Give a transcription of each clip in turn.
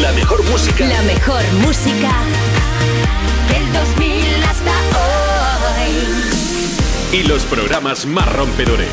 La mejor música. La mejor música del 2000 hasta hoy. Y los programas más rompedores.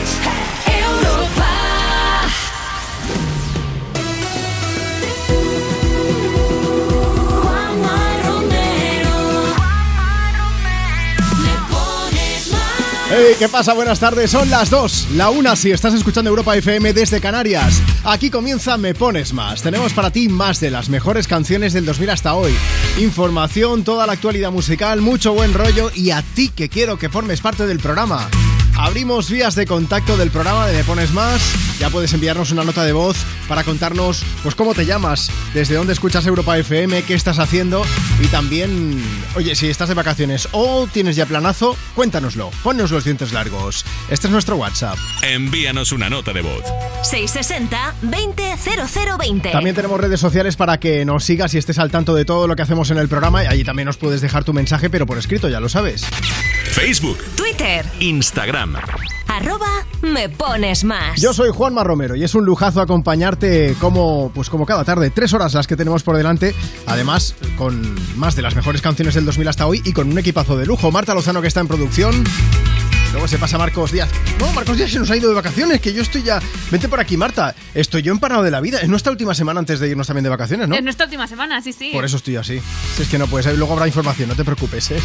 Hey, ¿qué pasa? Buenas tardes, son las 2, la 1 si estás escuchando Europa FM desde Canarias. Aquí comienza Me Pones Más. Tenemos para ti más de las mejores canciones del 2000 hasta hoy. Información, toda la actualidad musical, mucho buen rollo y a ti que quiero que formes parte del programa. Abrimos vías de contacto del programa de Me Pones Más. Ya puedes enviarnos una nota de voz para contarnos pues cómo te llamas, desde dónde escuchas Europa FM, qué estás haciendo y también, oye, si estás de vacaciones o tienes ya planazo, cuéntanoslo. Ponnos los dientes largos. Este es nuestro WhatsApp. Envíanos una nota de voz. 660-200020. También tenemos redes sociales para que nos sigas y estés al tanto de todo lo que hacemos en el programa. Y allí también nos puedes dejar tu mensaje, pero por escrito, ya lo sabes. Facebook, Twitter, Instagram. Arroba me pones más. Yo soy Juanma Romero y es un lujazo acompañarte como, pues como cada tarde, tres horas las que tenemos por delante, además con más de las mejores canciones del 2000 hasta hoy y con un equipazo de lujo. Marta Lozano que está en producción. Luego se pasa Marcos Díaz. No, Marcos Díaz se nos ha ido de vacaciones, que yo estoy ya... Vente por aquí, Marta. Estoy yo empanado de la vida. Es nuestra última semana antes de irnos también de vacaciones, ¿no? En nuestra última semana, sí, sí. Por eso estoy así. Si es que no puedes, luego habrá información, no te preocupes, ¿eh?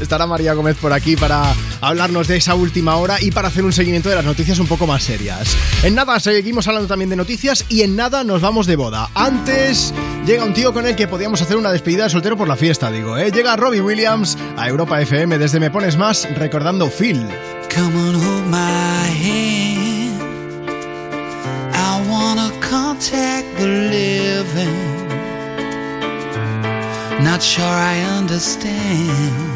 Estará María Gómez por aquí para hablarnos de esa última hora y para hacer un seguimiento de las noticias un poco más serias. En nada seguimos hablando también de noticias y en nada nos vamos de boda. Antes llega un tío con el que podíamos hacer una despedida de soltero por la fiesta, digo, ¿eh? Llega Robbie Williams a Europa FM desde Me Pones Más recordando Phil. Come on, hold my hand. I wanna contact the living. Not sure I understand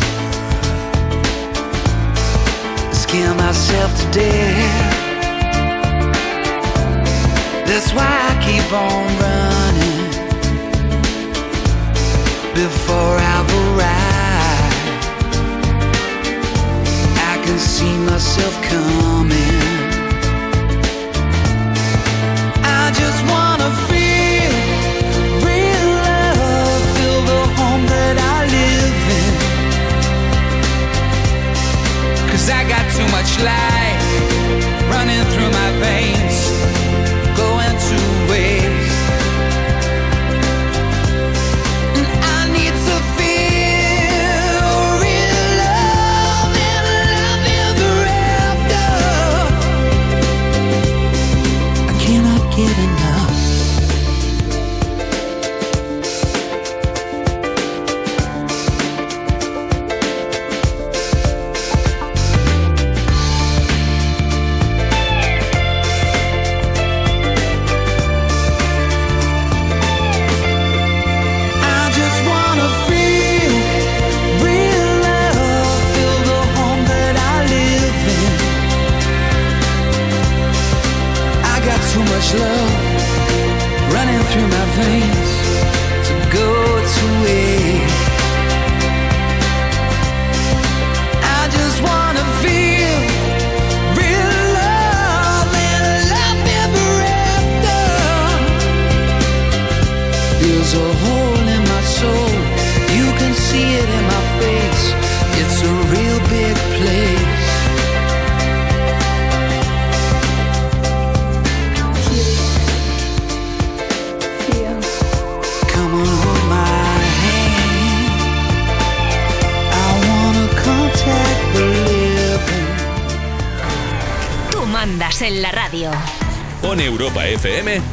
Scare myself to death. That's why I keep on running before I've arrived. I can see myself coming. Too much life running through my veins,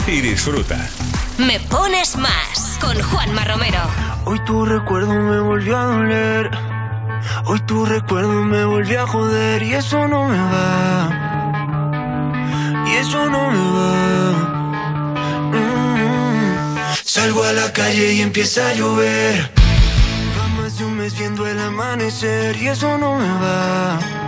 y disfruta. Me pones más con Juanma Romero. Hoy tu recuerdo me volvió a doler. Hoy tu recuerdo me volvió a joder y eso no me va. Y eso no me va. Mm. Salgo a la calle y empieza a llover. Va más de un mes viendo el amanecer y eso no me va.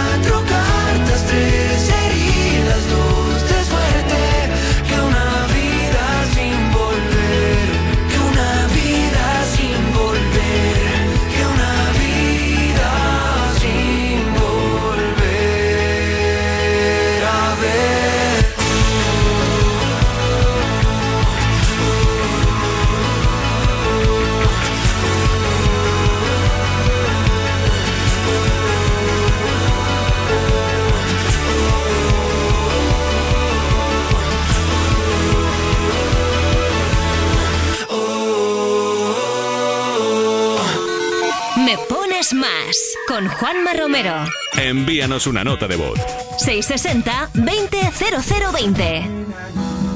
con Juanma Romero. Envíanos una nota de voz. 660-200020.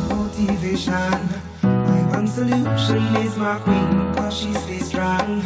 motivation. My one solution is my queen, cause she stays strong.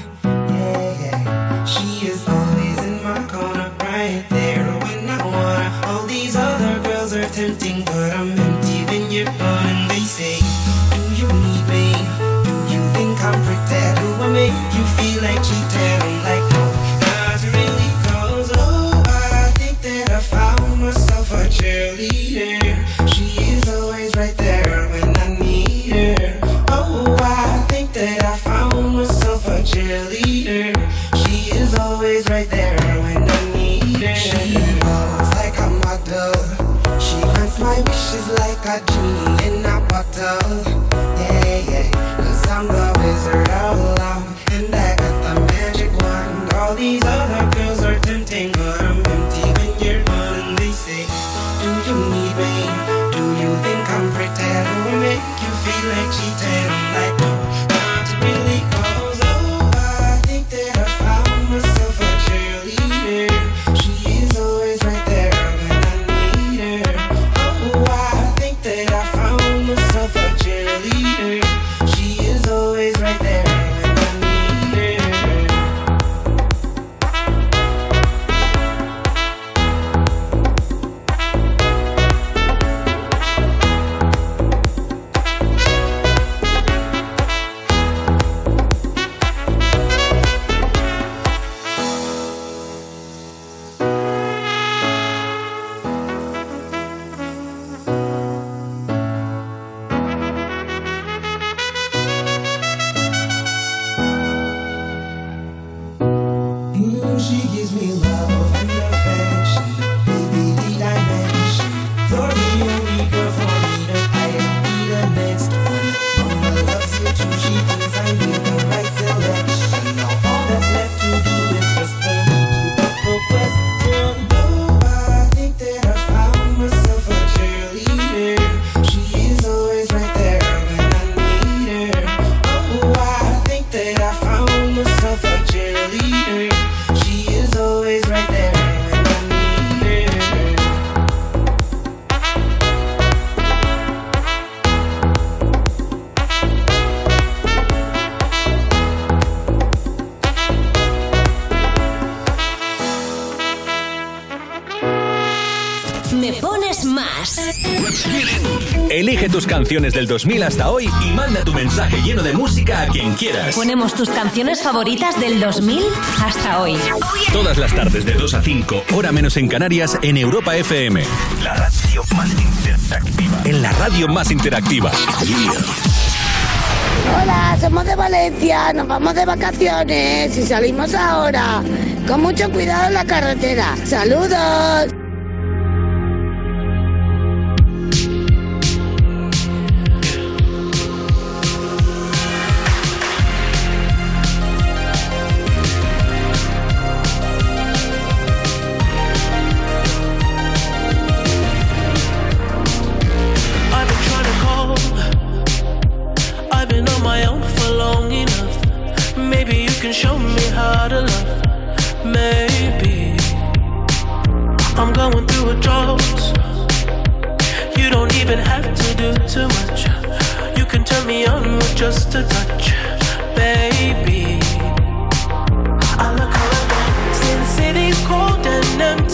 Canciones del 2000 hasta hoy y manda tu mensaje lleno de música a quien quieras. Ponemos tus canciones favoritas del 2000 hasta hoy. Todas las tardes de 2 a 5, hora menos en Canarias, en Europa FM. La radio más interactiva. En la radio más interactiva. Hola, somos de Valencia, nos vamos de vacaciones y salimos ahora. Con mucho cuidado en la carretera. Saludos. Even have to do too much. You can turn me on with just a touch, baby. I look around since city's cold and empty.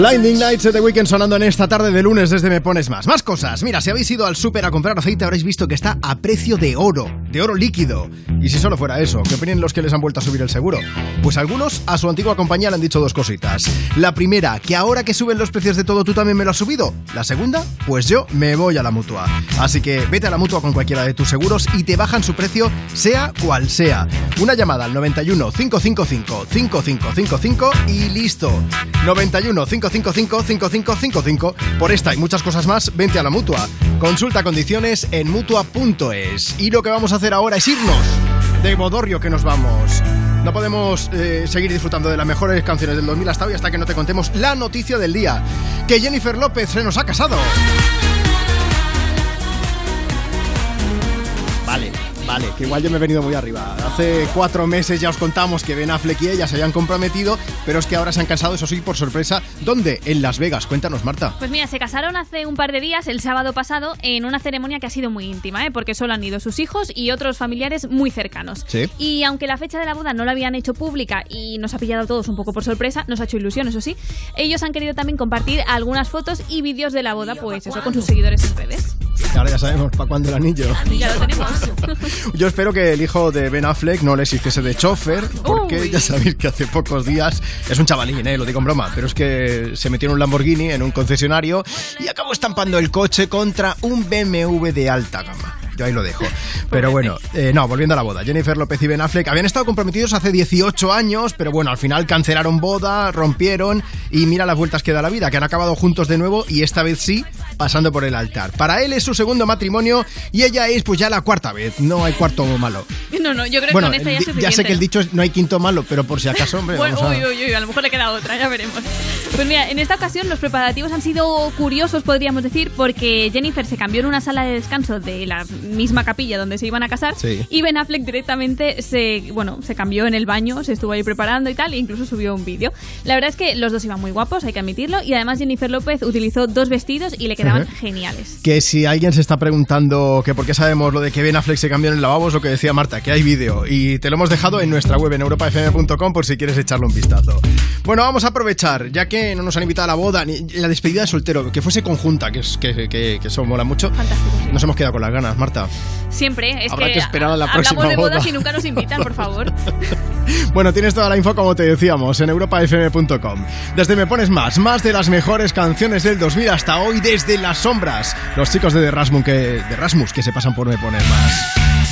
Blinding Nights de The Weekend sonando en esta tarde de lunes desde Me Pones Más. Más cosas. Mira, si habéis ido al súper a comprar aceite habréis visto que está a precio de oro, de oro líquido. Y si solo fuera eso, ¿qué opinan los que les han vuelto a subir el seguro? Pues algunos a su antigua compañía le han dicho dos cositas. La primera, que ahora que suben los precios de todo tú también me lo has subido. La segunda, pues yo me voy a la mutua. Así que vete a la mutua con cualquiera de tus seguros y te bajan su precio, sea cual sea. Una llamada al 91 555 5555 y listo. 91 555 5555. Por esta y muchas cosas más, vente a la mutua. Consulta condiciones en mutua.es. Y lo que vamos a hacer ahora es irnos de Bodorrio que nos vamos. No podemos eh, seguir disfrutando de las mejores canciones del 2000 hasta hoy hasta que no te contemos la noticia del día. Que Jennifer López se nos ha casado. Vale, que igual yo me he venido muy arriba. Hace cuatro meses ya os contamos que Ben Affleck y ella se habían comprometido, pero es que ahora se han casado, eso sí, por sorpresa. ¿Dónde? En Las Vegas. Cuéntanos, Marta. Pues mira, se casaron hace un par de días, el sábado pasado, en una ceremonia que ha sido muy íntima, ¿eh? porque solo han ido sus hijos y otros familiares muy cercanos. Sí. Y aunque la fecha de la boda no la habían hecho pública y nos ha pillado a todos un poco por sorpresa, nos ha hecho ilusión, eso sí, ellos han querido también compartir algunas fotos y vídeos de la boda, pues eso, con sus seguidores en redes. Ahora ya sabemos para cuándo el anillo. Ya lo tenemos. Yo espero que el hijo de Ben Affleck no les hiciese de chofer, porque Uy. ya sabéis que hace pocos días es un chavalín, eh, lo digo en broma, pero es que se metió en un Lamborghini en un concesionario y acabó estampando el coche contra un BMW de alta gama. Yo ahí lo dejo. Pero bueno, eh, no, volviendo a la boda. Jennifer López y Ben Affleck habían estado comprometidos hace 18 años, pero bueno, al final cancelaron boda, rompieron y mira las vueltas que da la vida, que han acabado juntos de nuevo y esta vez sí, pasando por el altar. Para él es su segundo matrimonio y ella es pues ya la cuarta vez. No hay cuarto malo. No, no, yo creo Bueno, que con esta ya es suficiente. ya sé que el dicho es no hay quinto malo, pero por si acaso, hombre, Bueno, vamos a... uy, uy, uy, a lo mejor le queda otra, ya veremos. Pues mira, en esta ocasión los preparativos han sido curiosos, podríamos decir, porque Jennifer se cambió en una sala de descanso de la misma capilla donde se iban a casar Sí. y Ben Affleck directamente se, bueno, se cambió en el baño, se estuvo ahí preparando y tal, e incluso subió un vídeo. La verdad es que los dos iban muy guapos, hay que admitirlo, y además Jennifer López utilizó dos vestidos y le quedaban Geniales. Que si alguien se está preguntando que por qué sabemos lo de que Ben Affleck se cambió en el lavabo, es lo que decía Marta, que hay vídeo. Y te lo hemos dejado en nuestra web en europafm.com por si quieres echarle un vistazo. Bueno, vamos a aprovechar, ya que no nos han invitado a la boda, ni la despedida de soltero, que fuese conjunta, que, es, que, que, que eso mola mucho. Fantástico. Nos hemos quedado con las ganas, Marta. Siempre, es Habrá que, que esperar a la hablamos próxima de bodas boda. y nunca nos invitan, por favor. Bueno, tienes toda la info como te decíamos en europafm.com. Desde Me Pones Más, más de las mejores canciones del 2000 hasta hoy desde las sombras. Los chicos de The Rasmus que, de Rasmus que se pasan por Me Pones Más.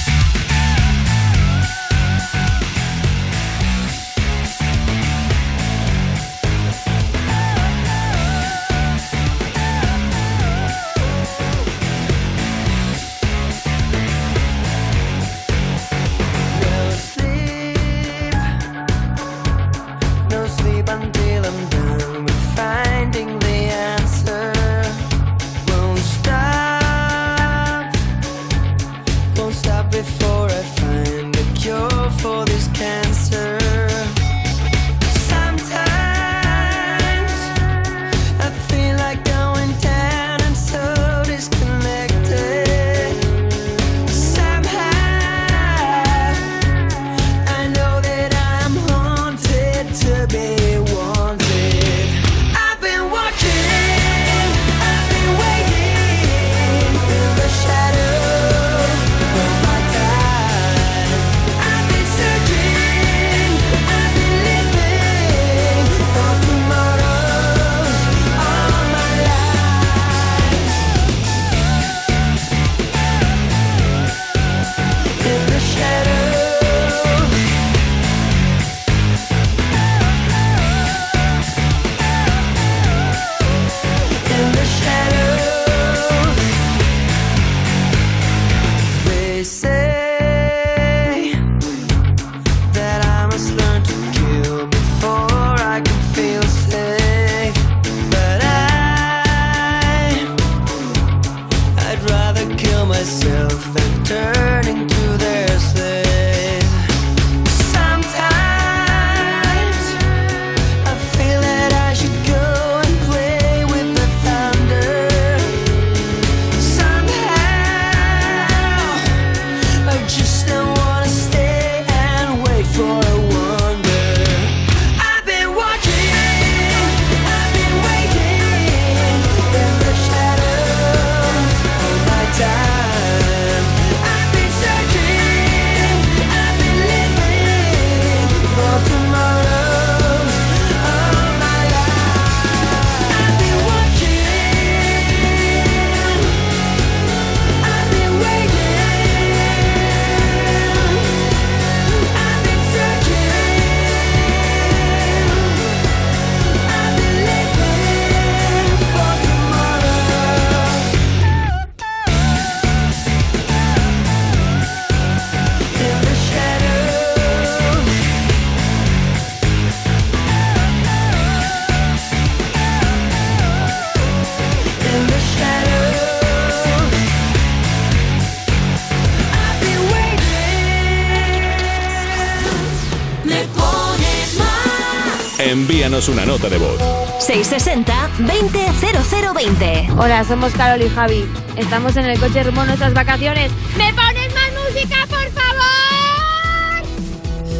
Envíanos una nota de voz. 660-200020. Hola, somos Carol y Javi. Estamos en el coche rumbo a nuestras vacaciones. ¿Me pones más música, por favor?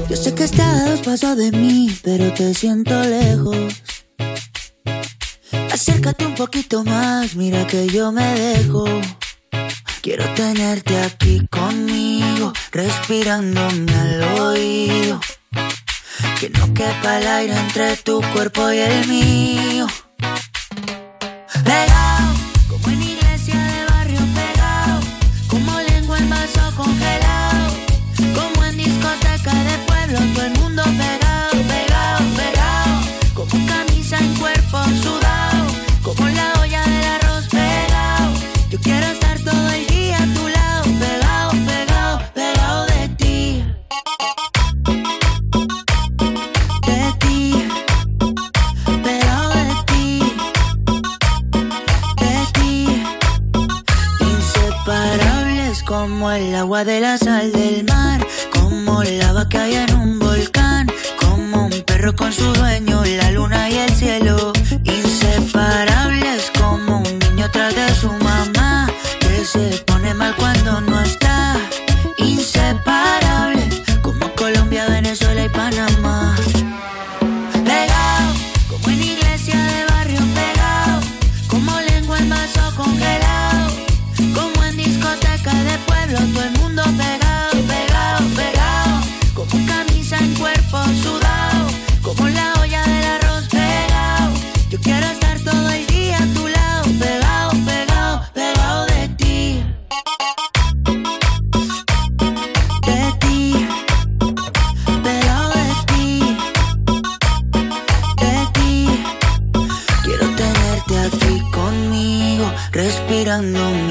Yo sé que estás paso de mí, pero te siento lejos. Acércate un poquito más, mira que yo me dejo. Quiero tenerte aquí conmigo, respirándome al oído. Quepa el aire entre tu cuerpo y el mío.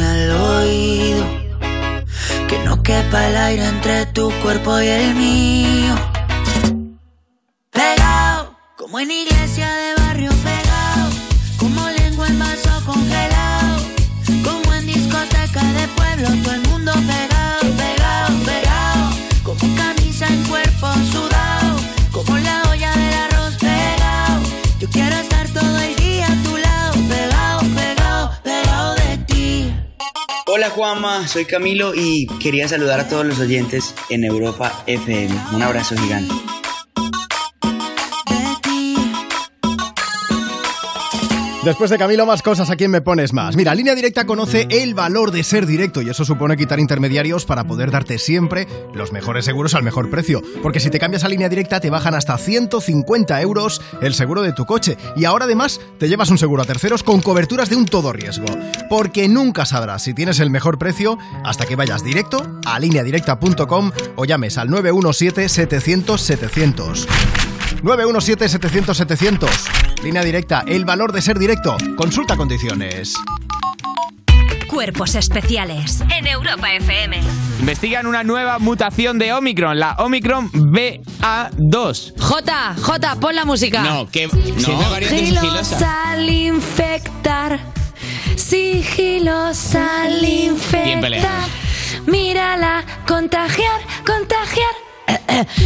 Al oído. Que no quepa el aire entre tu cuerpo y el mío. Pegado, como en iglesia de Hola Juanma, soy Camilo y quería saludar a todos los oyentes en Europa FM. Un abrazo gigante. Después de Camilo, más cosas. ¿A quién me pones más? Mira, Línea Directa conoce el valor de ser directo y eso supone quitar intermediarios para poder darte siempre los mejores seguros al mejor precio. Porque si te cambias a Línea Directa te bajan hasta 150 euros el seguro de tu coche. Y ahora además te llevas un seguro a terceros con coberturas de un todo riesgo. Porque nunca sabrás si tienes el mejor precio hasta que vayas directo a lineadirecta.com o llames al 917-700-700. 917-700-700. Línea directa, el valor de ser directo. Consulta condiciones. Cuerpos especiales en Europa FM. Investigan una nueva mutación de Omicron, la Omicron BA2. J, J, pon la música. No, que no. Sigilosa al infectar, sigilosa al infectar. Bien peleado. Mírala, contagiar, contagiar.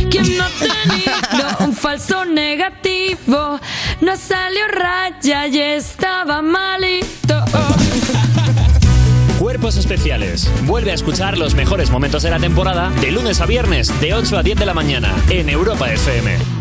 ¿Quién no tenido un falso negativo? No salió raya y estaba malito. Cuerpos especiales. Vuelve a escuchar los mejores momentos de la temporada de lunes a viernes de 8 a 10 de la mañana en Europa FM.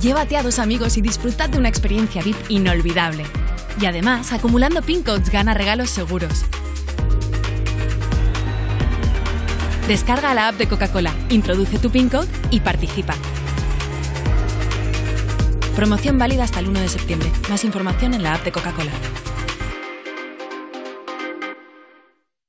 Llévate a dos amigos y disfrutad de una experiencia VIP inolvidable. Y además, acumulando pin codes gana regalos seguros. Descarga la app de Coca-Cola, introduce tu pin code y participa. Promoción válida hasta el 1 de septiembre. Más información en la app de Coca-Cola.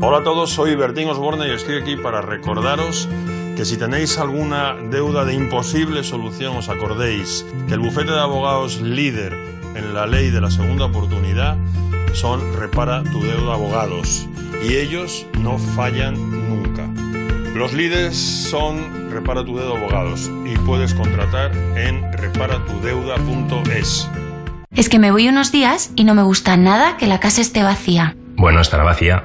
Hola a todos, soy Bertín Osborne y estoy aquí para recordaros que si tenéis alguna deuda de imposible solución os acordéis que el bufete de abogados líder en la ley de la segunda oportunidad son Repara tu deuda abogados y ellos no fallan nunca. Los líderes son Repara tu deuda abogados y puedes contratar en reparatudeuda.es. Es que me voy unos días y no me gusta nada que la casa esté vacía. Bueno, estará vacía,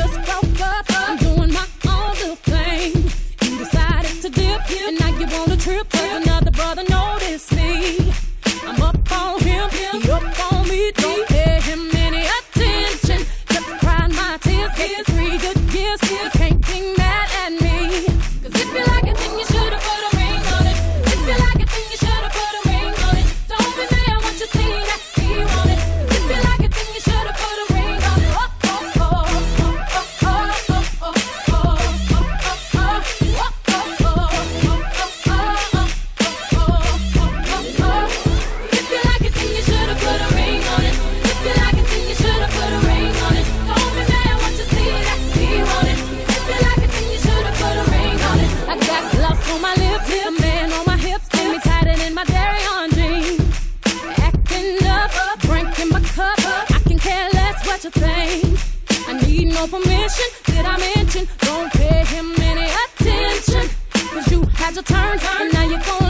what you think. I need no permission. Did I mention? Don't pay him any attention. Cause you had your turn, and now you're gonna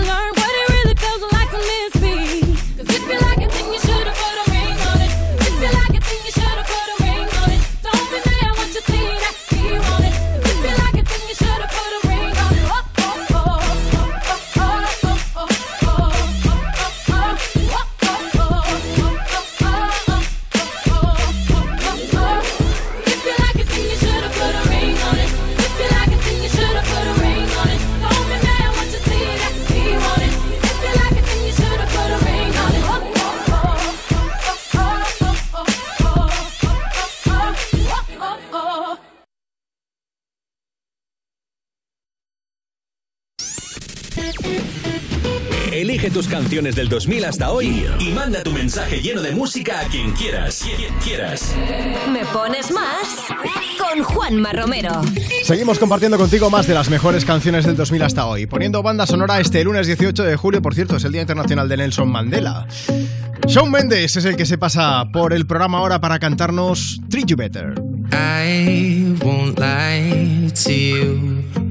canciones del 2000 hasta hoy y manda tu mensaje lleno de música a quien quieras. Quien quieras. Me pones más con Juanma Romero. Seguimos compartiendo contigo más de las mejores canciones del 2000 hasta hoy, poniendo banda sonora este lunes 18 de julio, por cierto, es el Día Internacional de Nelson Mandela. Shawn Mendes es el que se pasa por el programa ahora para cantarnos Treat You Better. I won't lie to you.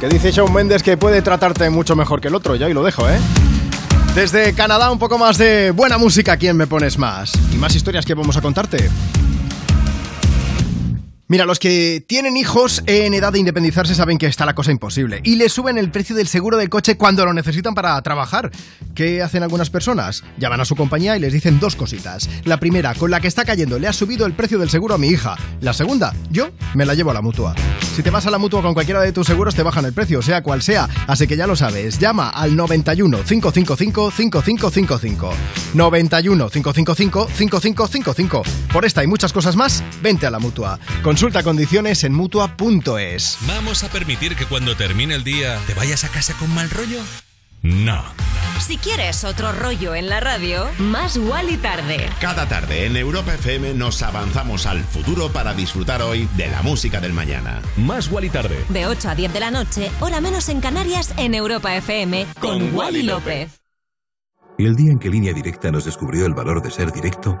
Que dice Shawn Mendes que puede tratarte mucho mejor que el otro, ya ahí lo dejo, ¿eh? Desde Canadá, un poco más de buena música, ¿quién me pones más? Y más historias que vamos a contarte. Mira, los que tienen hijos en edad de independizarse saben que está la cosa imposible y le suben el precio del seguro del coche cuando lo necesitan para trabajar. ¿Qué hacen algunas personas? Llaman a su compañía y les dicen dos cositas. La primera, con la que está cayendo, le ha subido el precio del seguro a mi hija. La segunda, yo me la llevo a la mutua. Si te vas a la mutua con cualquiera de tus seguros te bajan el precio, sea cual sea. Así que ya lo sabes, llama al 91 555 5555. 91 555 5555. Por esta y muchas cosas más, vente a la mutua. Consulta condiciones en mutua.es. ¿Vamos a permitir que cuando termine el día te vayas a casa con mal rollo? No. Si quieres otro rollo en la radio, más igual y tarde. Cada tarde en Europa FM nos avanzamos al futuro para disfrutar hoy de la música del mañana. Más y tarde. De 8 a 10 de la noche, hora menos en Canarias, en Europa FM, con Wally López. Y el día en que Línea Directa nos descubrió el valor de ser directo,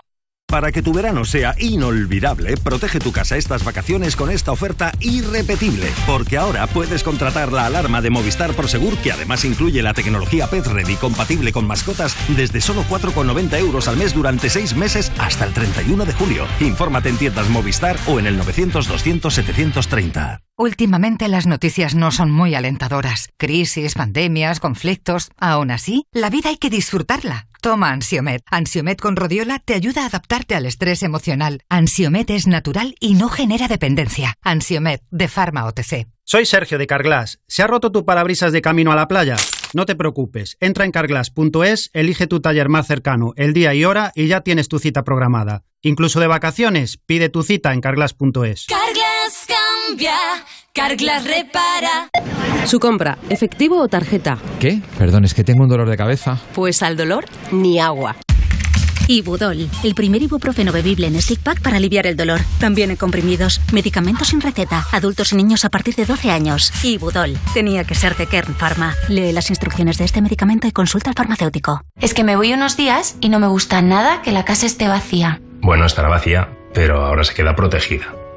Para que tu verano sea inolvidable, protege tu casa estas vacaciones con esta oferta irrepetible. Porque ahora puedes contratar la alarma de Movistar Prosegur, que además incluye la tecnología Pet Ready compatible con mascotas, desde solo 4,90 euros al mes durante 6 meses hasta el 31 de julio. Infórmate en tiendas Movistar o en el 900-200-730. Últimamente las noticias no son muy alentadoras. Crisis, pandemias, conflictos. Aún así, la vida hay que disfrutarla. Toma Ansiomet. Ansiomet con rodiola te ayuda a adaptarte al estrés emocional. Ansiomet es natural y no genera dependencia. Ansiomet de Pharma OTC. Soy Sergio de Carglass. ¿Se ha roto tu parabrisas de camino a la playa? No te preocupes. Entra en carglass.es, elige tu taller más cercano, el día y hora y ya tienes tu cita programada. Incluso de vacaciones, pide tu cita en carglass.es. Carglass cambia, Carglass repara. Su compra, efectivo o tarjeta. ¿Qué? Perdón, es que tengo un dolor de cabeza. Pues al dolor, ni agua. Ibudol, el primer ibuprofeno bebible en stick pack para aliviar el dolor. También en comprimidos, medicamentos sin receta, adultos y niños a partir de 12 años. Ibudol, tenía que ser de Kern Pharma. Lee las instrucciones de este medicamento y consulta al farmacéutico. Es que me voy unos días y no me gusta nada que la casa esté vacía. Bueno, estará vacía, pero ahora se queda protegida.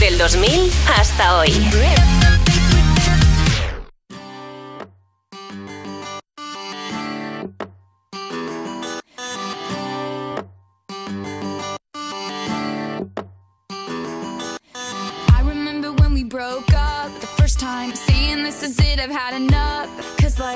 Del 2000 hasta hoy. I remember when we broke up the first time, saying this is it, I've had enough.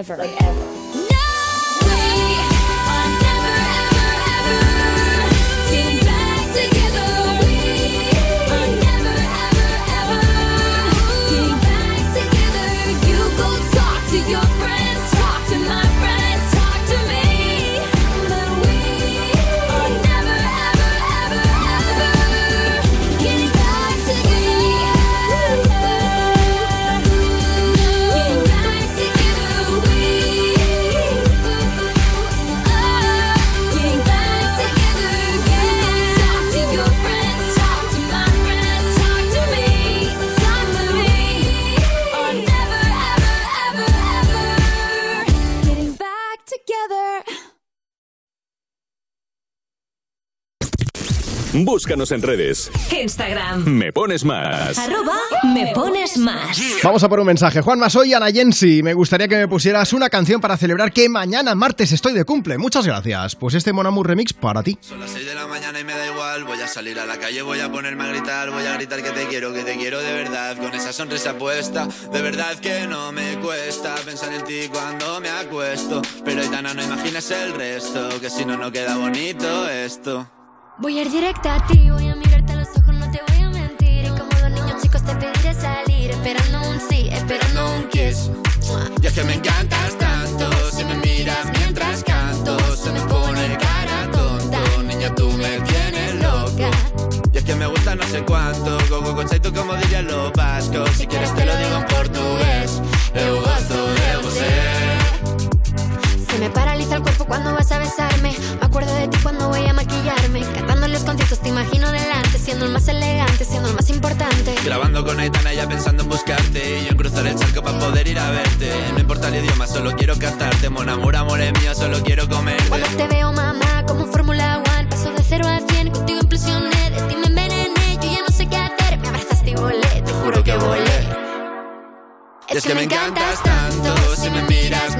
ever. Like, Búscanos en redes. Instagram. Me pones más. Arroba me pones más. Vamos a por un mensaje. Juanma, soy Ana Jensi. Me gustaría que me pusieras una canción para celebrar que mañana martes estoy de cumple. Muchas gracias. Pues este Mon Amour Remix para ti. Son las 6 de la mañana y me da igual. Voy a salir a la calle, voy a ponerme a gritar. Voy a gritar que te quiero, que te quiero de verdad. Con esa sonrisa puesta, de verdad que no me cuesta pensar en ti cuando me acuesto. Pero Aitana, no imagines el resto, que si no, no queda bonito esto. Voy a ir directa a ti, voy a mirarte a los ojos, no te voy a mentir. Y como dos niños chicos te pediré salir, esperando un sí, esperando un kiss. Y es que me encantas tanto, si me miras mientras canto, se me pone cara tonto. Niña, tú me tienes loca. Y es que me gusta no sé cuánto, go go go como dirían los vascos. Si quieres te lo digo en portugués, eu gosto de você. Se me paraliza el cuerpo cuando vas a besarme. Me acuerdo de ti cuando voy a conciertos te imagino delante, siendo el más elegante, siendo el más importante. Grabando con Aitana ya pensando en buscarte Y yo en cruzar el charco para poder ir a verte No importa el idioma, solo quiero cantarte Mon amor, amor es mío, solo quiero comerte Cuando te veo, mamá, como Fórmula One, paso de cero a cien, contigo implosioné, de ti me envenené, yo ya no sé qué hacer, me abrazaste y volé, te juro que volé. Es que me encantas tanto Si me miras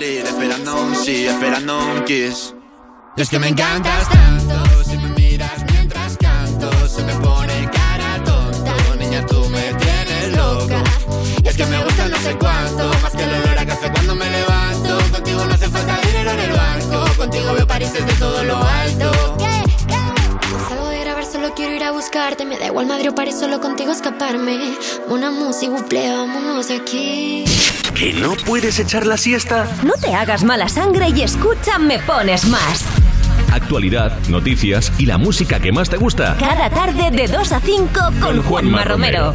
salir, esperando un sí, esperando un kiss. Es que me encantas tanto, si me miras mientras canto, se me pone cara tonta. Niña, tú me tienes loca. Y es que me gusta no sé cuánto, más que el olor a café cuando me levanto. Contigo no hace falta dinero en el banco, contigo veo París desde todo lo alto. Salgo de grabar, solo quiero ir a buscarte. Me da igual Madrid o París, solo contigo escaparme. Una música, buple, vámonos aquí. ¿Que no puedes echar la siesta? No te hagas mala sangre y escucha Me Pones Más. Actualidad, noticias y la música que más te gusta. Cada tarde de 2 a 5 con Juanma Romero.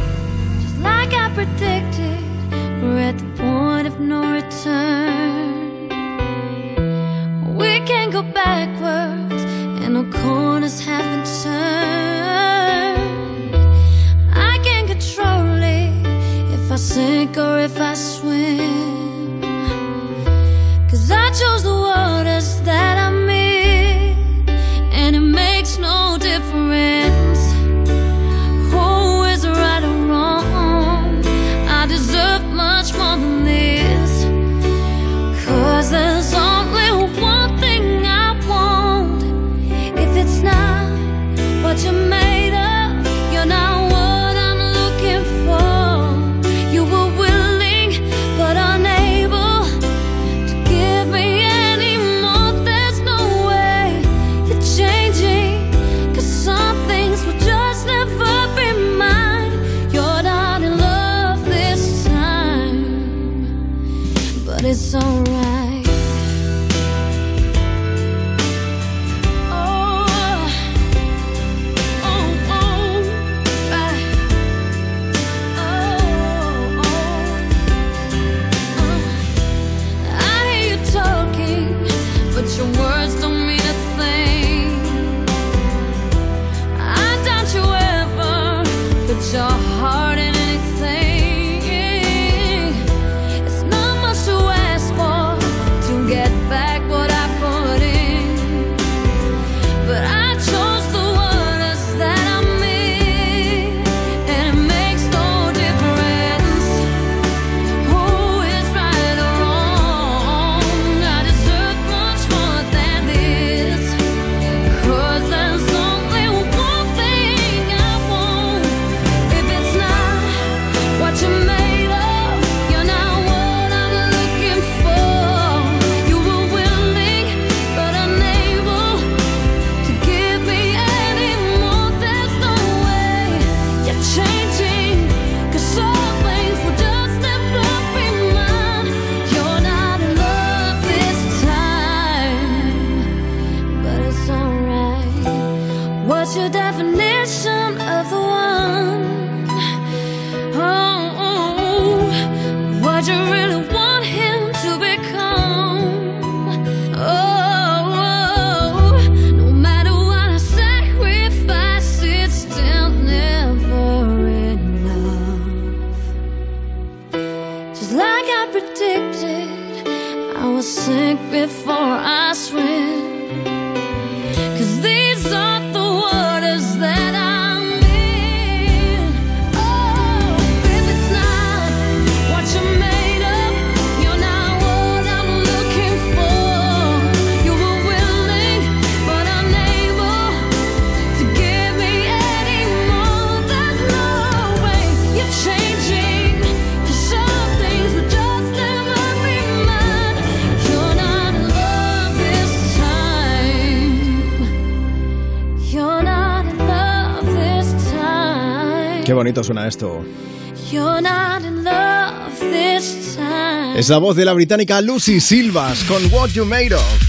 Like I predicted, we're at the point of no return. We can't go backwards, and no corners haven't turned. I sink or if I swim. Cause I chose the waters that I'm in, and it makes no difference. Bonito suena esto. Es la voz de la británica Lucy Silvas con What You Made Of.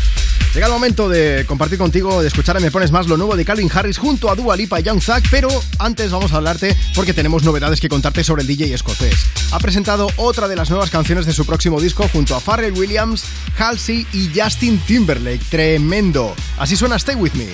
Llega el momento de compartir contigo, de escuchar a Me Pones Más lo nuevo de Calvin Harris junto a Dua Lipa y Young Thug, pero antes vamos a hablarte porque tenemos novedades que contarte sobre el DJ escocés. Ha presentado otra de las nuevas canciones de su próximo disco junto a Pharrell Williams, Halsey y Justin Timberlake. Tremendo. Así suena Stay With Me.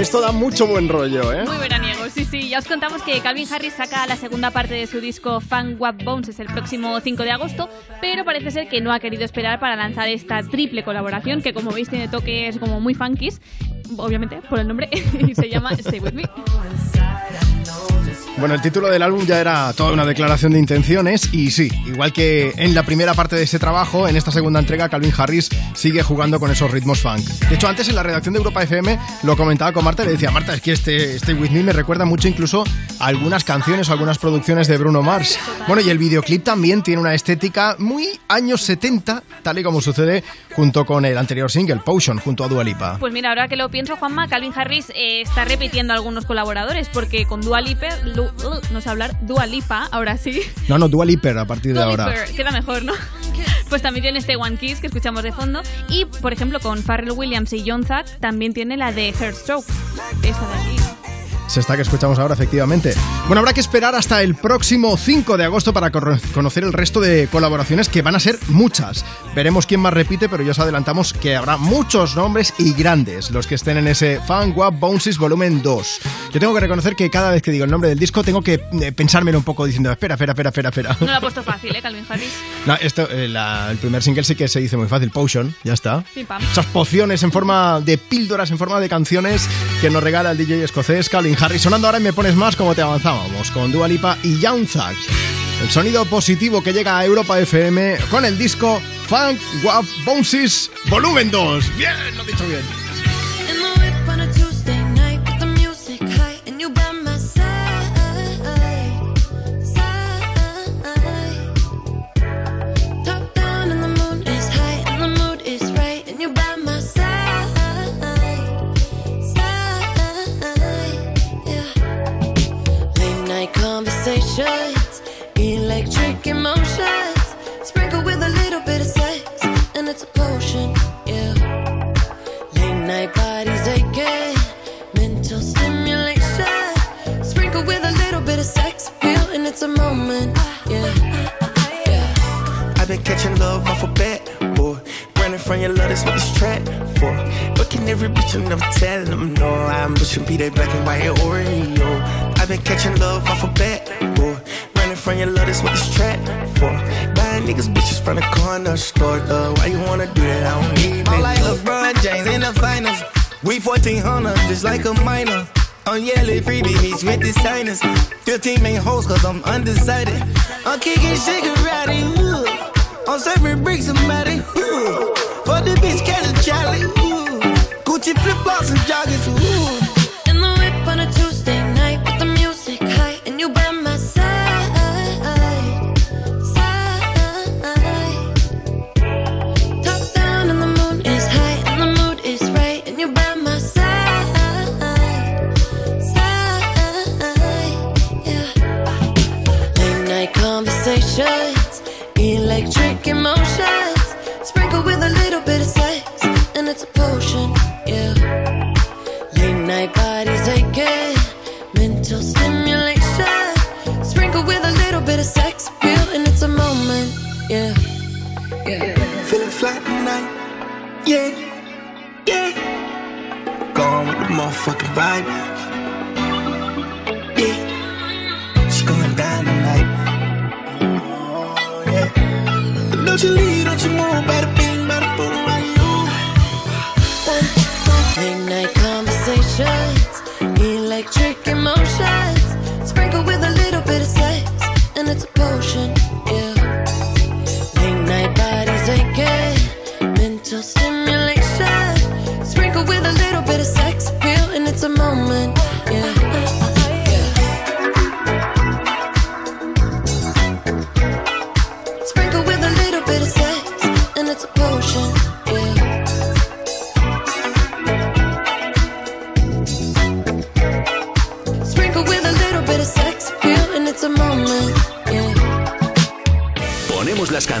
Esto da mucho buen rollo, ¿eh? Muy veraniego, sí, sí. Ya os contamos que Calvin Harris saca la segunda parte de su disco Fan Wap Bones el próximo 5 de agosto, pero parece ser que no ha querido esperar para lanzar esta triple colaboración que, como veis, tiene toques como muy funkies, obviamente por el nombre, y se llama Stay With Me. Bueno, el título del álbum ya era toda una declaración de intenciones y sí, igual que en la primera parte de ese trabajo, en esta segunda entrega Calvin Harris sigue jugando con esos ritmos funk. De hecho, antes en la redacción de Europa FM lo comentaba con Marta y le decía, Marta, es que este Stay With Me me recuerda mucho incluso a algunas canciones o algunas producciones de Bruno Mars. Bueno, y el videoclip también tiene una estética muy años 70, tal y como sucede junto con el anterior single, Potion, junto a Dua Lipa. Pues mira, ahora que lo pienso, Juanma, Calvin Harris eh, está repitiendo a algunos colaboradores, porque con Dua Lipa, no sé hablar, Dua Lipa, ahora sí. No, no, Dua Lipa a partir de Dua ahora. Lipa, queda mejor, ¿no? Pues también tiene este One Kiss que escuchamos de fondo. Y, por ejemplo, con Pharrell Williams y John Thug también tiene la de Heartstroke. Esta de aquí. Es esta que escuchamos ahora, efectivamente. Bueno, habrá que esperar hasta el próximo 5 de agosto para conocer el resto de colaboraciones, que van a ser muchas. Veremos quién más repite, pero ya os adelantamos que habrá muchos nombres y grandes los que estén en ese Fan Wap Bounces Volumen 2. Yo tengo que reconocer que cada vez que digo el nombre del disco tengo que eh, pensármelo un poco diciendo, espera, espera, espera, espera, espera. No lo ha puesto fácil, ¿eh, Calvin Harris? No, esto, eh, la- el primer single sí que se dice muy fácil, Potion, ya está. Pim, pam. Esas pociones en forma de píldoras, en forma de canciones que nos regala el DJ escocés Calvin Harris. Sonando ahora y me pones más como te avanzábamos con Dua Lipa y Young Thug. El sonido positivo que llega a Europa FM con el disco Funk Wap Bounces Volumen 2. Bien, lo he dicho bien. Emotions, with a little bit of sex and it's a potion. Yeah. Late night mental stimulation. Sprinkle with a little bit of sex and it's a moment. Yeah. I've been catching love off a boy. Running from your love, that's what this track for. Fucking every bitch and never telling them no. I'm pushing be that black and white Oreo. I've been catching love off a bat, from your love, that's what this track for. Buying niggas bitches from the corner store, though. Why you wanna do that? I don't need I'm it. like LeBron James in the finals. We 1400, just like a minor. I'm yelling freebie beats with the signers. 15 main hoes, cause I'm undecided. I'm kicking Shigarati, ooh. I'm serving bricks somebody, ooh. For the bitch, catch a Charlie, ooh. Gucci flip flops and joggers, ooh. emotions. Sprinkle with a little bit of sex. And it's a potion, yeah. Late night bodies aching Mental stimulation. Sprinkle with a little bit of sex appeal. And it's a moment, yeah. Yeah. Feeling flat tonight, yeah. Yeah. Gone with the motherfucking vibe. Don't you leave, don't you move, better better boom, conversation.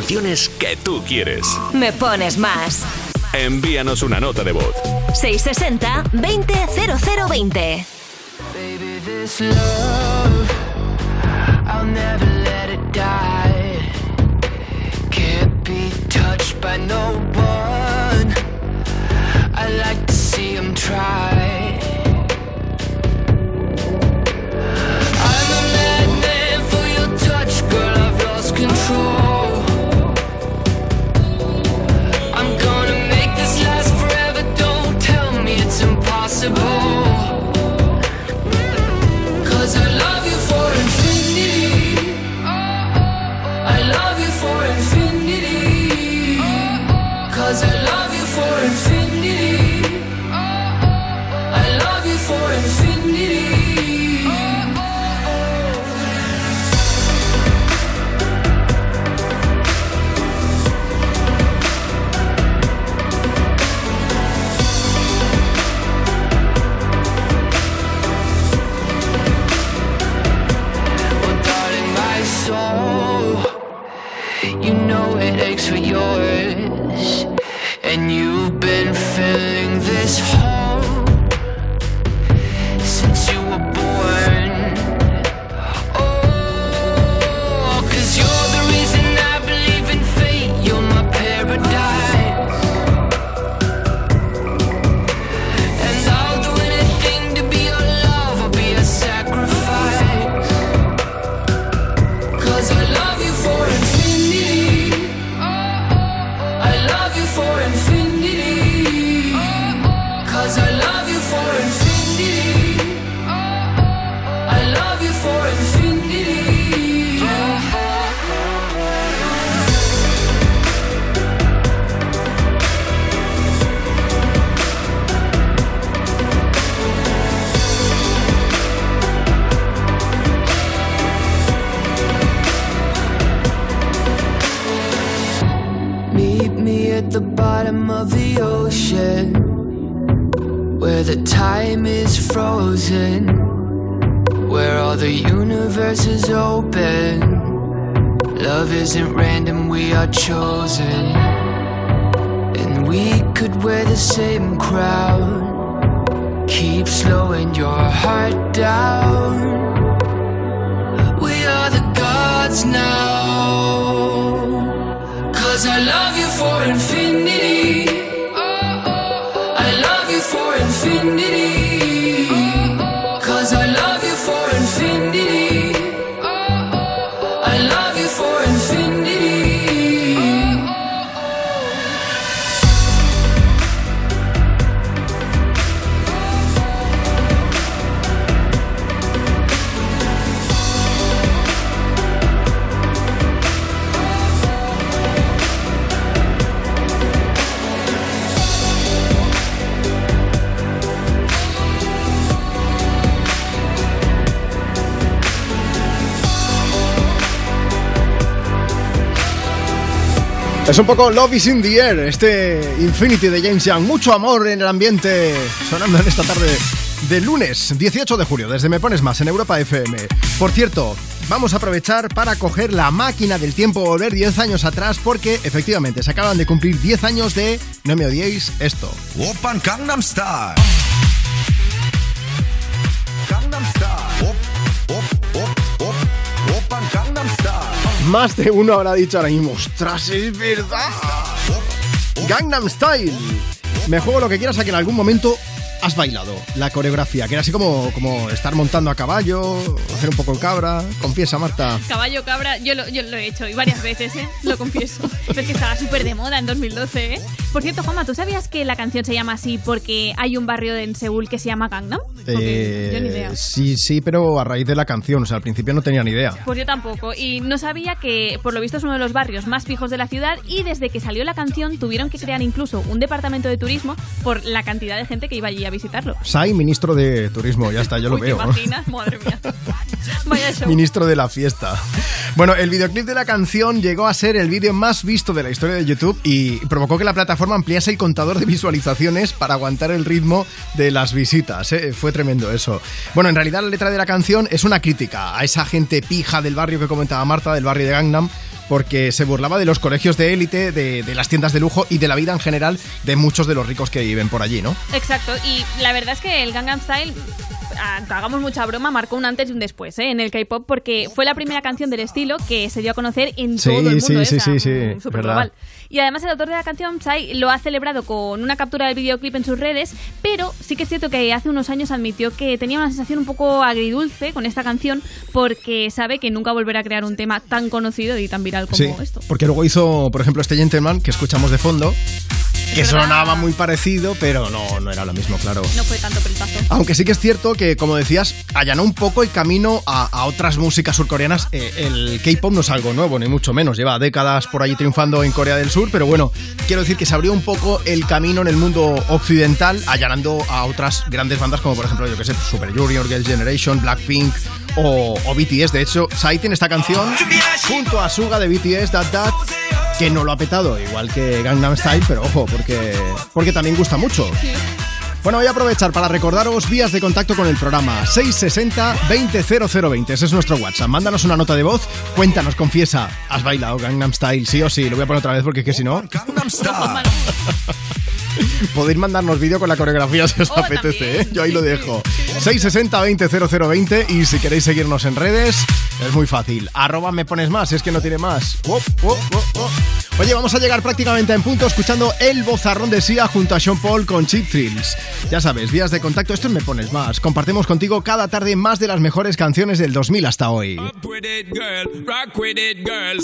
canciones que tú quieres. Me pones más. Envíanos una nota de voz. 660-200020. Baby, this love, I'll never let it die. Can't be touched by no one. I like to see him try. possible un poco Love is in the air, este Infinity de James Young. Mucho amor en el ambiente sonando en esta tarde de lunes 18 de julio, desde Me Pones Más en Europa FM. Por cierto, vamos a aprovechar para coger la máquina del tiempo, volver 10 años atrás, porque efectivamente se acaban de cumplir 10 años de No me odiéis esto. Open Gangnam Style. Más de uno habrá dicho ahora mismo, ostras, es verdad. Gangnam Style. Me juego lo que quieras a que en algún momento has bailado la coreografía, que era así como, como estar montando a caballo, hacer un poco el cabra. Confiesa, Marta. Caballo cabra, yo lo, he hecho y varias veces, ¿eh? Lo confieso. Es que estaba súper de moda en 2012, ¿eh? Por cierto, Juanma, ¿tú sabías que la canción se llama así porque hay un barrio en Seúl que se llama Gangnam? Porque yo ni idea. Eh, sí, sí, pero a raíz de la canción, o sea, al principio no tenía ni idea. Pues yo tampoco. Y no sabía que, por lo visto, es uno de los barrios más fijos de la ciudad y desde que salió la canción tuvieron que crear incluso un departamento de turismo por la cantidad de gente que iba allí a visitarlo. Sai, ministro de turismo, ya está, yo lo Uy, ¿te veo. imaginas? Madre mía. Vaya show. Ministro de la fiesta. Bueno, el videoclip de la canción llegó a ser el vídeo más visto de la historia de YouTube y provocó que la plataforma ampliase el contador de visualizaciones para aguantar el ritmo de las visitas. ¿eh? Fue tremendo eso. Bueno, en realidad la letra de la canción es una crítica a esa gente pija del barrio que comentaba Marta, del barrio de Gangnam, porque se burlaba de los colegios de élite, de, de las tiendas de lujo y de la vida en general de muchos de los ricos que viven por allí, ¿no? Exacto, y la verdad es que el Gangnam Style, hagamos mucha broma, marcó un antes y un después ¿eh? en el K-pop porque fue la primera canción del estilo que se dio a conocer en Sí, todo el mundo. sí, ¿eh? sí, O sea, sí, sí, mm, verdad. global. Y además el autor de la canción, Psy, lo ha celebrado con una captura del videoclip en sus redes, pero sí que es cierto que hace unos años admitió que tenía una sensación un poco agridulce con esta canción porque sabe que nunca volverá a crear un tema tan conocido y tan viral como Sí, esto. porque luego hizo, por ejemplo, este Gentleman que escuchamos de fondo, que sonaba muy parecido, pero no, no era lo mismo, claro. No fue tanto peltazo. Aunque sí que es cierto que, como decías, allanó un poco el camino a, a otras músicas surcoreanas. Eh, el K-pop no es algo nuevo, ni mucho menos. Lleva décadas por allí triunfando en Corea del Sur, pero bueno, quiero decir que se abrió un poco el camino en el mundo occidental, allanando a otras grandes bandas como, por ejemplo, yo que sé, Super Junior, Girls' Generation, Blackpink o, BTS. De hecho, Psy tiene esta canción junto a Suga de BTS, That That, que no lo ha petado, igual que Gangnam Style, pero ojo, porque, porque también gusta mucho. Bueno, voy a aprovechar para recordaros vías de contacto con el programa 660-200020. Ese es nuestro WhatsApp. Mándanos una nota de voz. Cuéntanos, confiesa. ¿Has bailado Gangnam Style? Sí o sí. Lo voy a poner otra vez porque es que si no. Podéis mandarnos vídeo con la coreografía si os Oh, apetece, ¿eh? Yo ahí lo dejo. 660-200020 y si queréis seguirnos en redes, es muy fácil. Arroba me pones más, es que no tiene más. Oh, oh, oh, oh. Oye, vamos a llegar prácticamente en punto escuchando el bozarrón de Sia junto a Sean Paul con Cheap Thrills. Ya sabes, vías de contacto, esto es Me Pones Más. Compartimos contigo cada tarde más de las mejores canciones del 2000 hasta hoy. with it, girl. Rock with it, girl.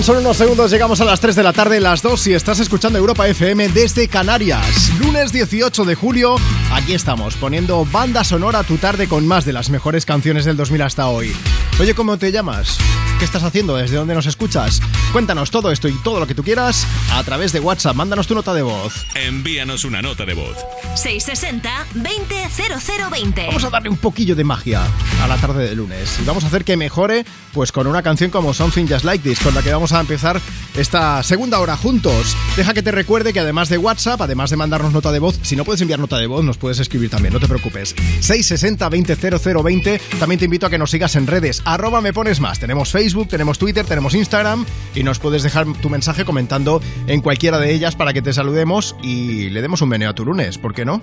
Tan solo unos segundos llegamos a las 3 de la tarde, las 2 si estás escuchando Europa FM desde Canarias. Lunes 18 de julio, aquí estamos, poniendo banda sonora a tu tarde con más de las mejores canciones del 2000 hasta hoy. Oye, ¿cómo te llamas? ¿Qué estás haciendo? ¿Desde dónde nos escuchas? Cuéntanos todo esto y todo lo que tú quieras a través de WhatsApp. Mándanos tu nota de voz. Envíanos una nota de voz. 660-200020. Vamos a darle un poquillo de magia a la tarde de lunes. Y vamos a hacer que mejore pues con una canción como Something Just Like This, con la que vamos a empezar esta segunda hora juntos. Deja que te recuerde que además de WhatsApp, además de mandarnos nota de voz, si no puedes enviar nota de voz, nos puedes escribir también, no te preocupes. 660-200020. También te invito a que nos sigas en redes. Arroba me pones más. Tenemos Facebook, tenemos Twitter, tenemos Instagram y nos puedes dejar tu mensaje comentando en cualquiera de ellas para que te saludemos y le demos un meneo a tu lunes, ¿por qué no?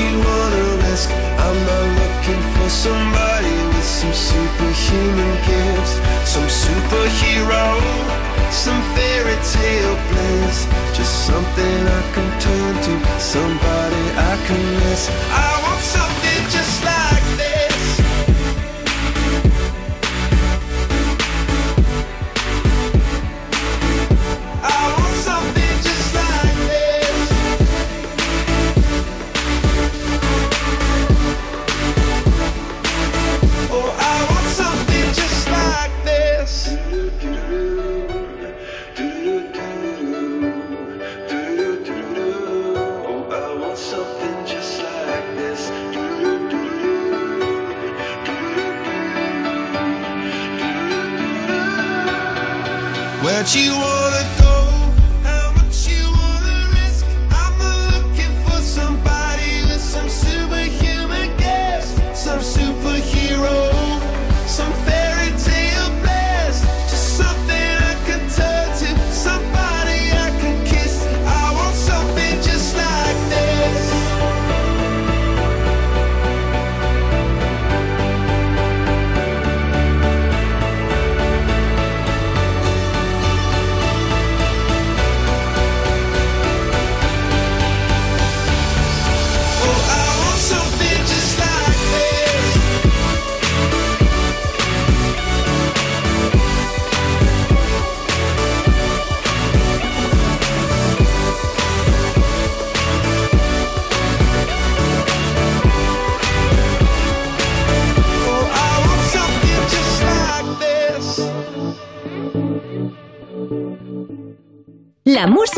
You wanna risk? I'm not looking for somebody with some superhuman gifts, some superhero, some fairy tale bliss. Just something I can turn to, somebody I can miss. I want something just like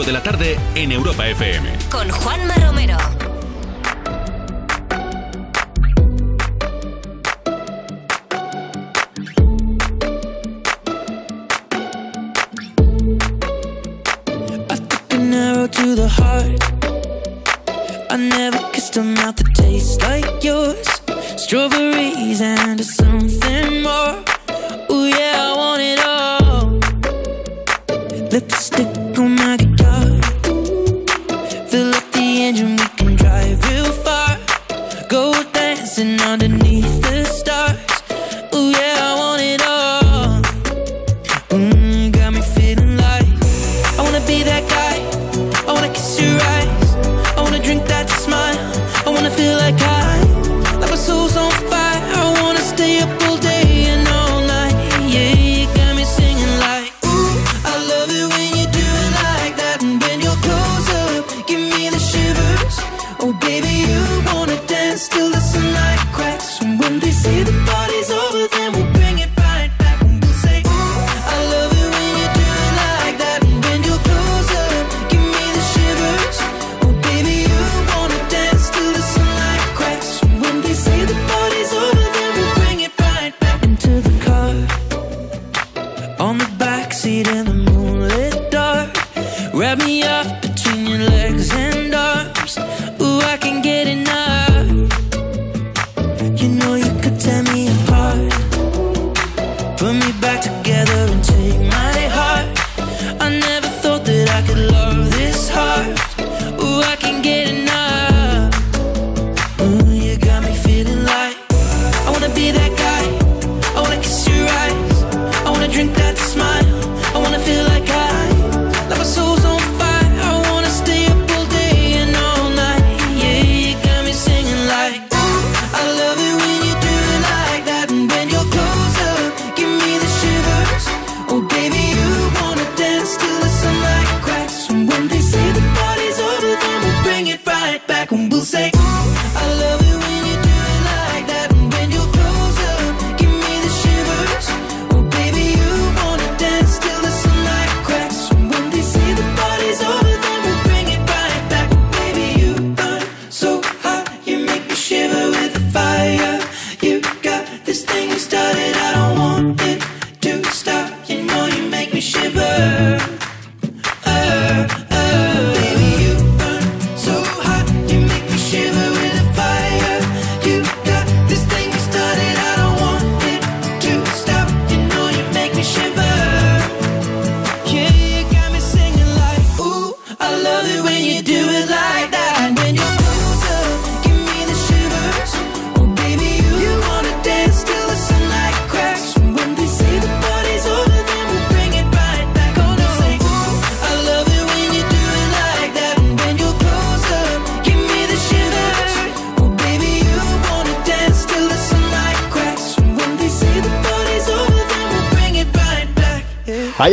de la tarde en Europa.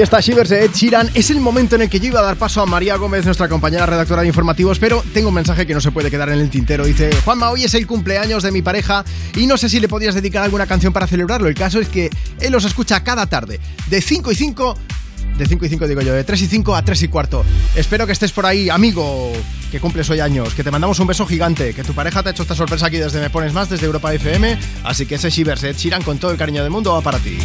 está Shivers Ed Sheeran. Es el momento en el que yo iba a dar paso a María Gómez, nuestra compañera redactora de informativos, pero tengo un mensaje que no se puede quedar en el tintero. Dice, Juanma, hoy es el cumpleaños de mi pareja y no sé si le podrías dedicar alguna canción para celebrarlo. El caso es que él los escucha cada tarde, de 5 y 5 de 5 y 5 digo yo, de 3 y 5 a 3 y cuarto. Espero que estés por ahí, amigo, que cumples hoy años, que te mandamos un beso gigante, que tu pareja te ha hecho esta sorpresa aquí desde Me Pones Más, desde Europa FM, así que ese Shivers, Ed Sheeran con todo el cariño del mundo va para ti.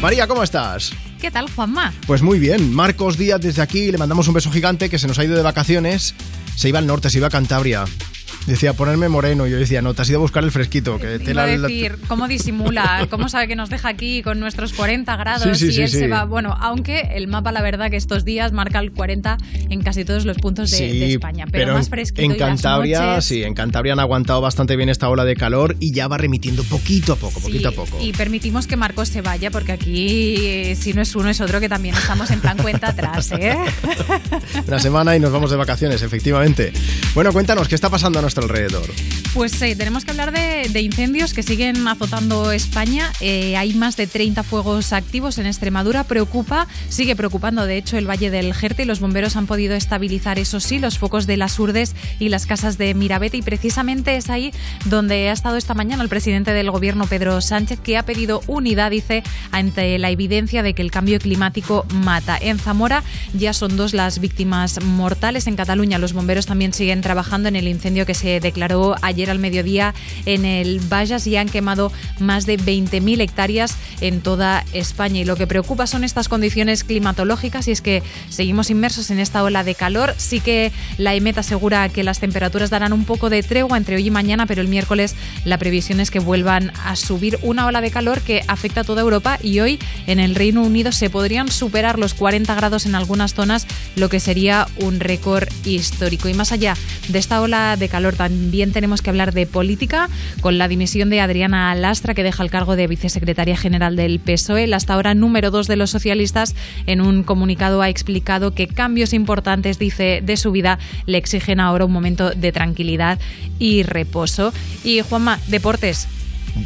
María, ¿cómo estás? ¿Qué tal, Juanma? Pues muy bien. Marcos Díaz desde aquí, le mandamos un beso gigante que se nos ha ido de vacaciones. Se iba al norte, se iba a Cantabria. Decía ponerme moreno. Yo decía, no, te has ido a buscar el fresquito. Que te Iba a la- la- decir, ¿cómo disimula? ¿Cómo sabe que nos deja aquí con nuestros 40 grados Sí, sí, y sí, él se va? Bueno, aunque el mapa, la verdad, que estos días marca el 40 en casi todos los puntos de, España. Pero, más en- fresquito. en y las Cantabria, noches- sí, en Cantabria han aguantado bastante bien esta ola de calor y ya va remitiendo poquito a poco, poquito a poco. Y permitimos que Marcos se vaya, porque aquí, si no es uno, es otro, que también estamos en plan cuenta atrás, ¿eh? Una semana y nos vamos de vacaciones, efectivamente. Bueno, cuéntanos, ¿qué está pasando a nuestro alrededor? Pues eh, tenemos que hablar de, incendios que siguen azotando España. Eh, hay más de 30 fuegos activos en Extremadura. Preocupa, sigue preocupando, de hecho, el Valle del Jerte y los bomberos han podido estabilizar, eso sí, los focos de las Urdes y las casas de Mirabete. Y precisamente es ahí donde ha estado esta mañana el presidente del gobierno, Pedro Sánchez, que ha pedido unidad, dice, ante la evidencia de que el cambio climático mata. En Zamora ya son dos las víctimas mortales. En Cataluña los bomberos también siguen trabajando en el incendio que se declaró ayer al mediodía en el Bajas y han quemado más de 20.000 hectáreas en toda España. Y lo que preocupa son estas condiciones climatológicas y es que seguimos inmersos en esta ola de calor. Sí que la EMET asegura que las temperaturas darán un poco de tregua entre hoy y mañana, pero el miércoles la previsión es que vuelvan a subir una ola de calor que afecta a toda Europa y hoy en el Reino Unido se podrían superar los 40 grados en algunas zonas, lo que sería un récord histórico. Y más allá de esta ola de calor, también tenemos que hablar de política con la dimisión de Adriana Lastra, que deja el cargo de vicesecretaria general del PSOE. El hasta ahora número dos de los socialistas en un comunicado ha explicado que cambios importantes, dice, de su vida le exigen ahora un momento de tranquilidad y reposo. Y Juanma, deportes.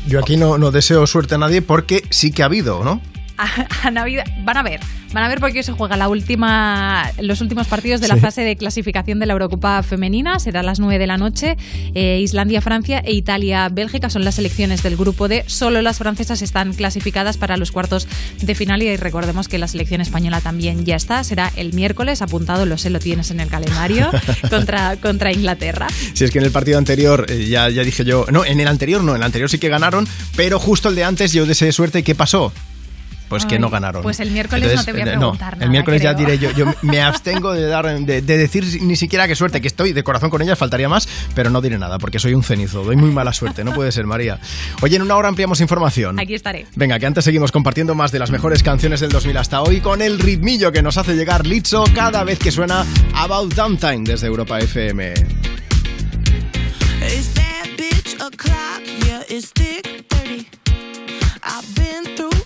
Yo aquí no deseo suerte a nadie porque sí que ha habido, ¿no? Han habido- van a ver, van a ver porque hoy se juega la última, los últimos partidos de la Sí. fase de clasificación de la Eurocopa femenina. Será a las 9 de la noche. Eh, Islandia, Francia e Italia, Bélgica son las selecciones del grupo D. Solo las francesas están clasificadas para los cuartos de final y recordemos que la selección española también ya está. Será el miércoles, apuntado, lo sé, lo tienes en el calendario, contra, contra Inglaterra. Si es que en el partido anterior eh, ya, ya dije yo, no, en el anterior no, en el anterior sí que ganaron, pero justo el de antes yo deseé suerte ¿qué pasó? Pues que no ganaron. pues el miércoles no te voy a preguntar El nada, miércoles ya diré yo, yo me abstengo de, dar, de, de decir ni siquiera qué suerte, que estoy de corazón con ellas, faltaría más, pero no diré nada, porque soy un cenizo, doy muy mala suerte, no puede ser, María. Oye, en una hora ampliamos información. Aquí estaré. Venga, que antes seguimos compartiendo más de las mejores canciones del 2000 hasta hoy con el ritmillo que nos hace llegar Litzo cada vez que suena About Downtime desde Europa FM. That bitch o'clock, yeah, it's thick 30. I've been through a lot, but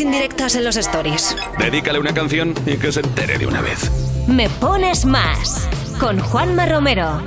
Indirectas en los stories. Dedícale una canción y que se entere de una vez. Me pones más. Con Juanma Romero.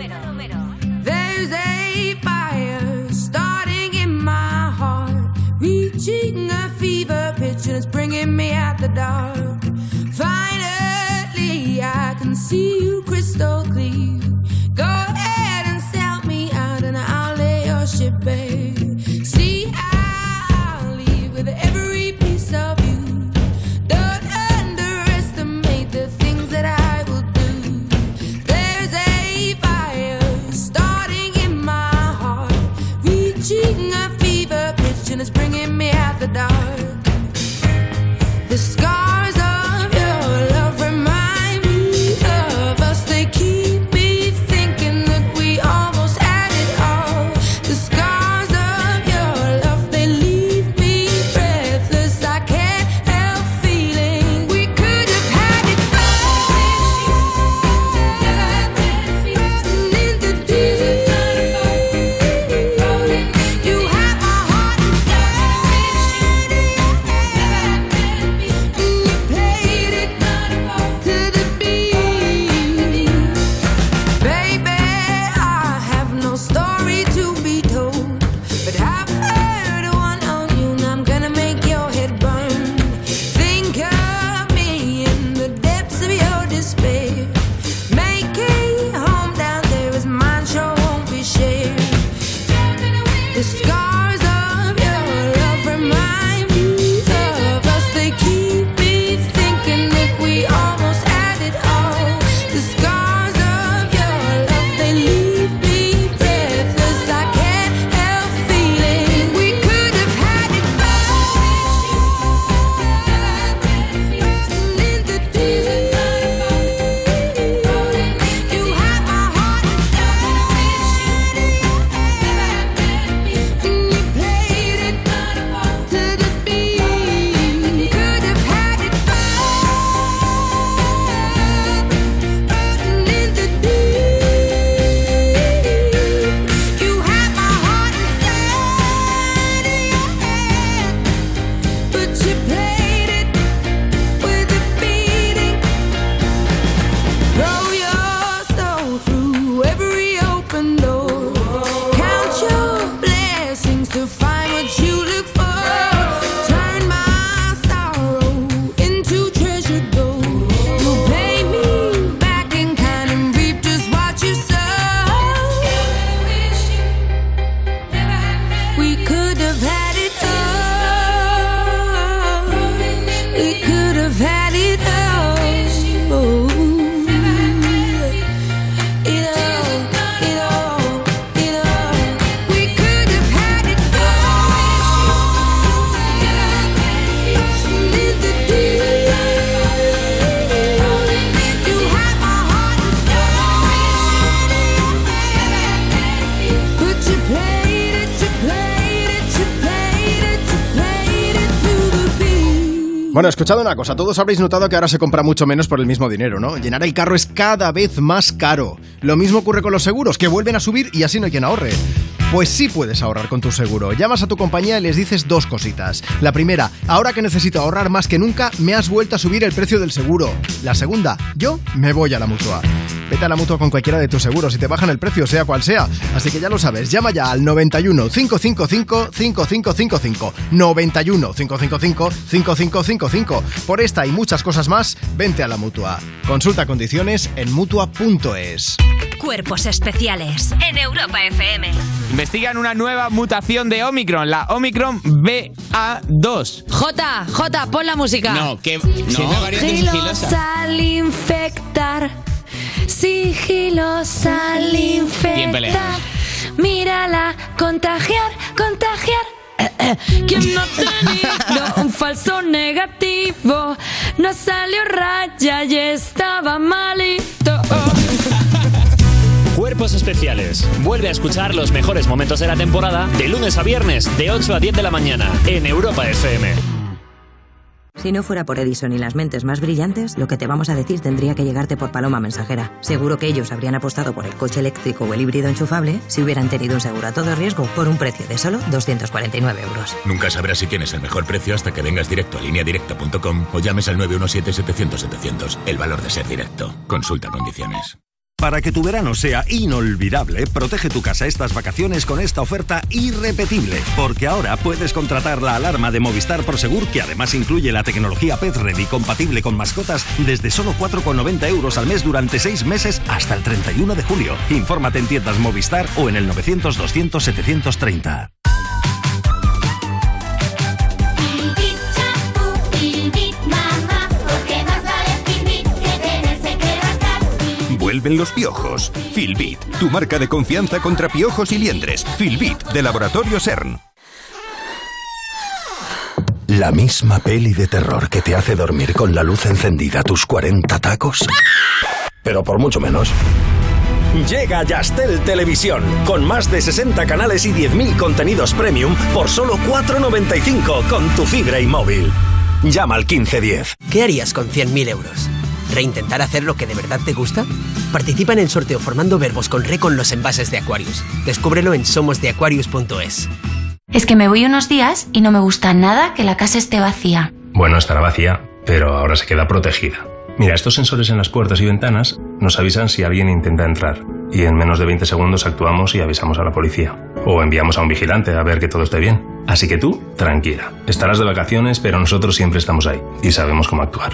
Bueno, escuchad una cosa, todos habréis notado que ahora se compra mucho menos por el mismo dinero, ¿no? Llenar el carro es cada vez más caro. Lo mismo ocurre con los seguros, que vuelven a subir y así no hay quien ahorre. Pues sí puedes ahorrar con tu seguro. Llamas a tu compañía y les dices dos cositas. La primera, ahora que necesito ahorrar más que nunca, me has vuelto a subir el precio del seguro. La segunda, yo me voy a la mutua. Vete a la mutua con cualquiera de tus seguros y te bajan el precio, sea cual sea. Así que ya lo sabes, llama ya al 91 555 5555. 91 555 5555. Por esta y muchas cosas más, vente a la mutua. Consulta condiciones en mutua.es. Cuerpos especiales en Europa FM. Investigan una nueva mutación de Omicron, la Omicron BA2. J, J, pon la música. No, que no. variante sigilosa. al infectar, sigilosa al infectar. Bien peleado. Mírala, contagiar, contagiar. ¿Quién no ha tenido un falso negativo? No salió raya y estaba malito. Cuerpos especiales. Vuelve a escuchar los mejores momentos de la temporada de lunes a viernes de 8 a 10 de la mañana en Europa FM. Si no fuera por Edison y las mentes más brillantes, lo que te vamos a decir tendría que llegarte por paloma mensajera. Seguro que ellos habrían apostado por el coche eléctrico o el híbrido enchufable si hubieran tenido un seguro a todo riesgo por un precio de solo 249 euros. Nunca sabrás si tienes el mejor precio hasta que vengas directo a lineadirecta.com o llames al 917-700-700. El valor de ser directo. Consulta condiciones. Para que tu verano sea inolvidable, protege tu casa estas vacaciones con esta oferta irrepetible. Porque ahora puedes contratar la alarma de Movistar Prosegur, que además incluye la tecnología Pet Ready compatible con mascotas, desde solo 4,90 euros al mes durante 6 meses hasta el 31 de julio. Infórmate en tiendas Movistar o en el 900 200 730. Vuelven los piojos. Filbit, tu marca de confianza contra piojos y liendres. Filbit, de Laboratorio CERN. La misma peli de terror que te hace dormir con la luz encendida tus 40 tacos. Pero por mucho menos. Llega Yastel Televisión, con más de 60 canales y 10.000 contenidos premium por solo 4,95 con tu fibra y móvil. Llama al 1510. ¿Qué harías con 100.000 euros? ¿Reintentar hacer lo que de verdad te gusta? Participa en el sorteo formando verbos con re con los envases de Aquarius. Descúbrelo en somosdeaquarius.es. Es que me voy unos días y no me gusta nada que la casa esté vacía. Bueno, estará vacía, pero ahora se queda protegida. Mira, estos sensores en las puertas y ventanas nos avisan si alguien intenta entrar y en menos de 20 segundos actuamos y avisamos a la policía. O enviamos a un vigilante a ver que todo esté bien. Así que tú, tranquila. Estarás de vacaciones, pero nosotros siempre estamos ahí y sabemos cómo actuar.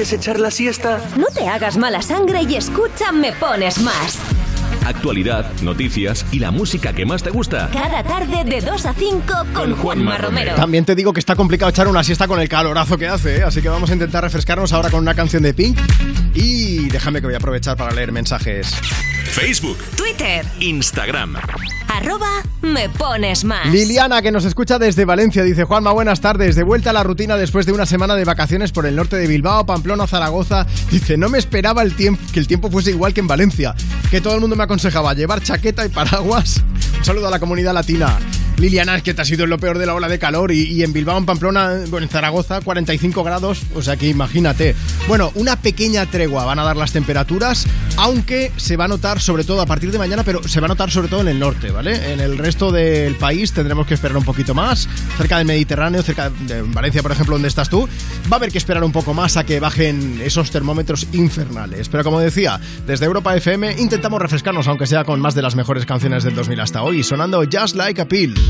Echar la siesta? No te hagas mala sangre y escucha Me Pones Más. Actualidad, noticias y la música que más te gusta. Cada tarde de 2 a 5 con Juanma Romero. También te digo que está complicado echar una siesta con el calorazo que hace, ¿eh? así que vamos a intentar refrescarnos ahora con una canción de Pink. Y déjame que voy a aprovechar para leer mensajes. Facebook, Twitter, Instagram. Arroba Me Pones Más. Liliana, que nos escucha desde Valencia, dice Juanma, buenas tardes. De vuelta a la rutina después de una semana de vacaciones por el norte de Bilbao, Pamplona, Zaragoza. Dice, no me esperaba el tiempo, que el tiempo fuese igual que en Valencia. Que todo el mundo me aconsejaba llevar chaqueta y paraguas. Un saludo a la comunidad latina. Liliana, es que te ha sido lo peor de la ola de calor y, en Bilbao, en Pamplona, bueno, en Zaragoza, 45 grados, o sea que imagínate. Bueno, una pequeña tregua van a dar las temperaturas, aunque se va a notar sobre todo a partir de mañana, pero se va a notar sobre todo en el norte, ¿vale? En el resto del país tendremos que esperar un poquito más, cerca del Mediterráneo, cerca de Valencia, por ejemplo, donde estás tú, va a haber que esperar un poco más a que bajen esos termómetros infernales. Pero como decía, desde Europa FM intentamos refrescarnos, aunque sea con más de las mejores canciones del 2000 hasta hoy, sonando Just Like a Pill.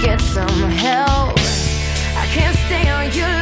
get some help. I can't stay on your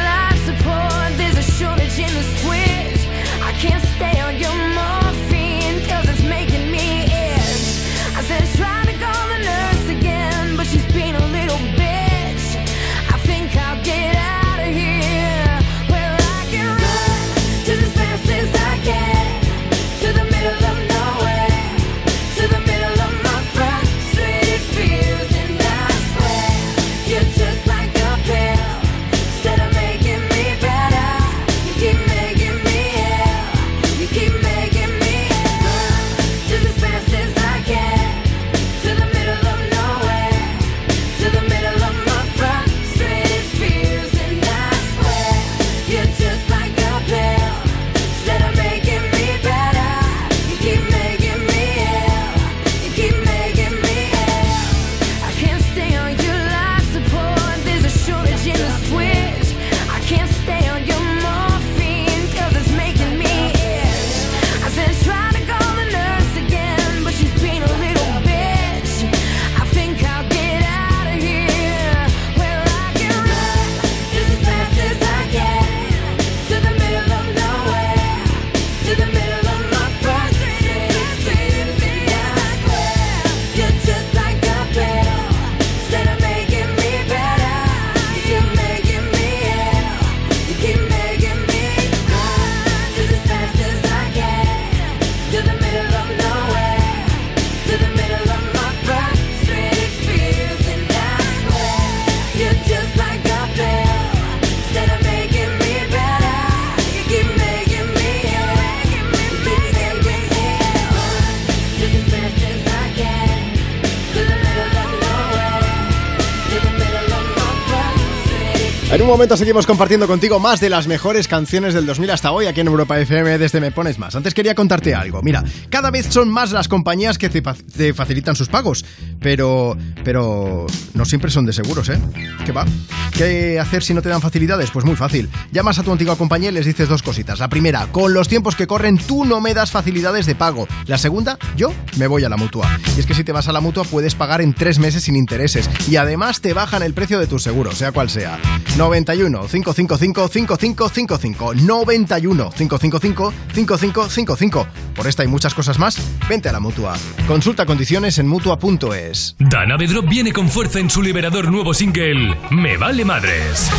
En un momento seguimos compartiendo contigo más de las mejores canciones del 2000 hasta hoy aquí en Europa FM desde Me Pones Más. Antes quería contarte algo. Mira, cada vez son más las compañías que te facilitan sus pagos, pero, pero no siempre son de seguros, ¿eh? ¿Qué va? ¿Qué hacer si no te dan facilidades? Pues muy fácil. Llamas a tu antigua compañía y les dices dos cositas. La primera, con los tiempos que corren tú no me das facilidades de pago. La segunda, yo me voy a la mutua. Y es que si te vas a la mutua puedes pagar en tres meses sin intereses y además te bajan el precio de tu seguro, sea cual sea. 91 555 5555 91 555 5555 Por esta y muchas cosas más, vente a la mutua. Consulta condiciones en mutua.es. Dana Bedrop viene con fuerza en su liberador nuevo single, Me Vale Madres.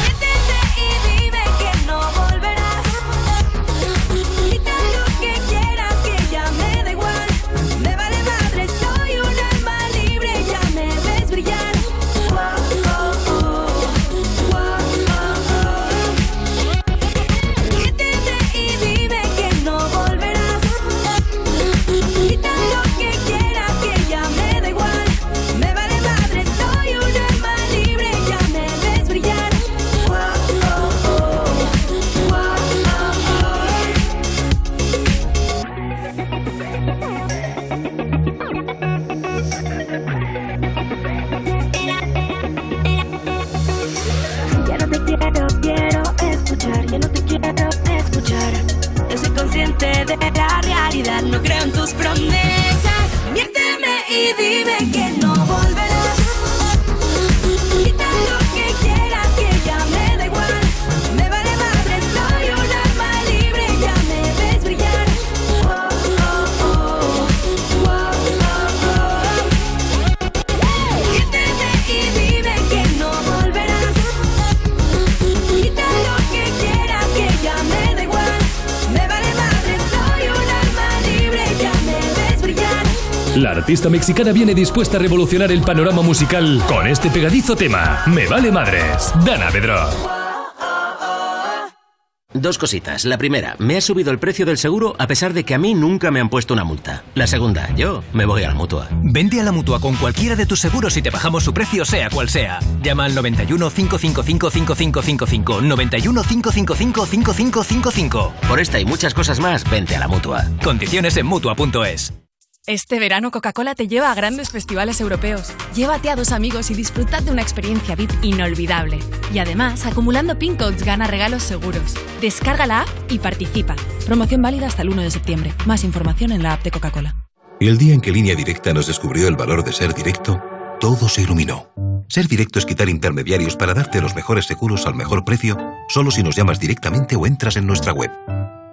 quiero, quiero escuchar, ya no te quiero escuchar. Yo soy consciente de la realidad, no creo en tus promesas. Miérteme y di artista mexicana viene dispuesta a revolucionar el panorama musical con este pegadizo tema. Me vale madres. Dana Pedro. Dos cositas. La primera, me ha subido el precio del seguro a pesar de que a mí nunca me han puesto una multa. La segunda, yo me voy a la mutua. Vente a la mutua con cualquiera de tus seguros y te bajamos su precio, sea cual sea. Llama al 91 555 5555. 91 555 5555. Por esta y muchas cosas más, vente a la mutua. Condiciones en mutua.es. Este verano Coca-Cola te lleva a grandes festivales europeos. Llévate a dos amigos y disfrutad de una experiencia VIP inolvidable. Y además, acumulando pin codes gana regalos seguros. Descarga la app y participa. Promoción válida hasta el 1 de septiembre. Más información en la app de Coca-Cola. El día en que Línea Directa nos descubrió el valor de ser directo, todo se iluminó. Ser directo es quitar intermediarios para darte los mejores seguros al mejor precio, solo si nos llamas directamente o entras en nuestra web.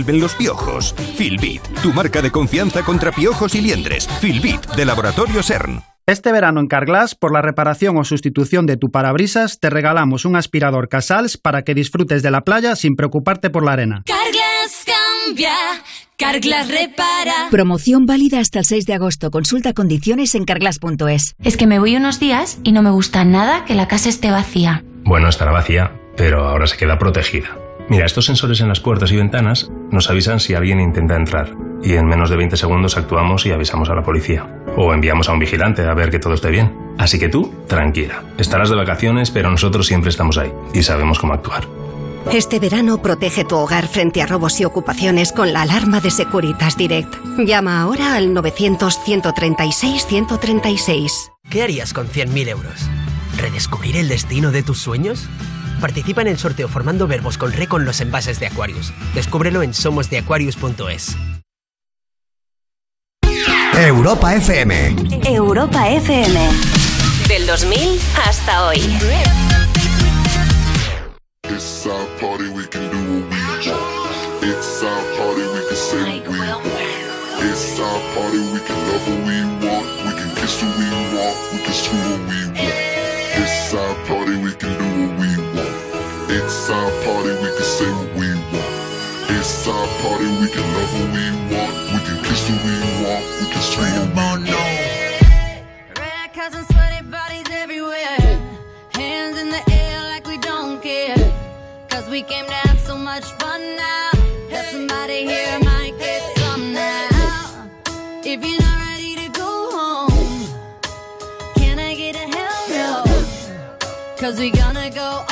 Vuelven los piojos. Filbit, tu marca de confianza contra piojos y liendres. Filbit, de Laboratorio CERN. Este verano en Carglass, por la reparación o sustitución de tu parabrisas, te regalamos un aspirador Casals para que disfrutes de la playa sin preocuparte por la arena. Carglass cambia, Carglass repara. Promoción válida hasta el 6 de agosto. Consulta condiciones en carglass.es. Es que me voy unos días y no me gusta nada que la casa esté vacía. Bueno, estará vacía, pero ahora se queda protegida. Mira, estos sensores en las puertas y ventanas nos avisan si alguien intenta entrar y en menos de 20 segundos actuamos y avisamos a la policía. O enviamos a un vigilante a ver que todo esté bien. Así que tú, tranquila. Estarás de vacaciones, pero nosotros siempre estamos ahí y sabemos cómo actuar. Este verano protege tu hogar frente a robos y ocupaciones con la alarma de Securitas Direct. Llama ahora al 900-136-136. ¿Qué harías con 100.000 euros? ¿Redescubrir el destino de tus sueños? Participa en el sorteo formando verbos con re con los envases de Aquarius. Descúbrelo en somosdeaquarius.es. Europa FM. Europa FM. Del 2000 hasta hoy. It's our party, we can do what we want. It's our party, we can say what we want. It's our party, we can love what we want. We can kiss who we want. We can screw what we want. It's our party, we can say what we want. It's our party, we can love what we want. We can kiss who we want. We can screw what we want. Red cups and sweaty bodies everywhere. Hands in the air like we don't care. Cause we came to have so much fun now. Have somebody here might get some now. If you're not ready to go home, can I get a hell no? Cause we gonna go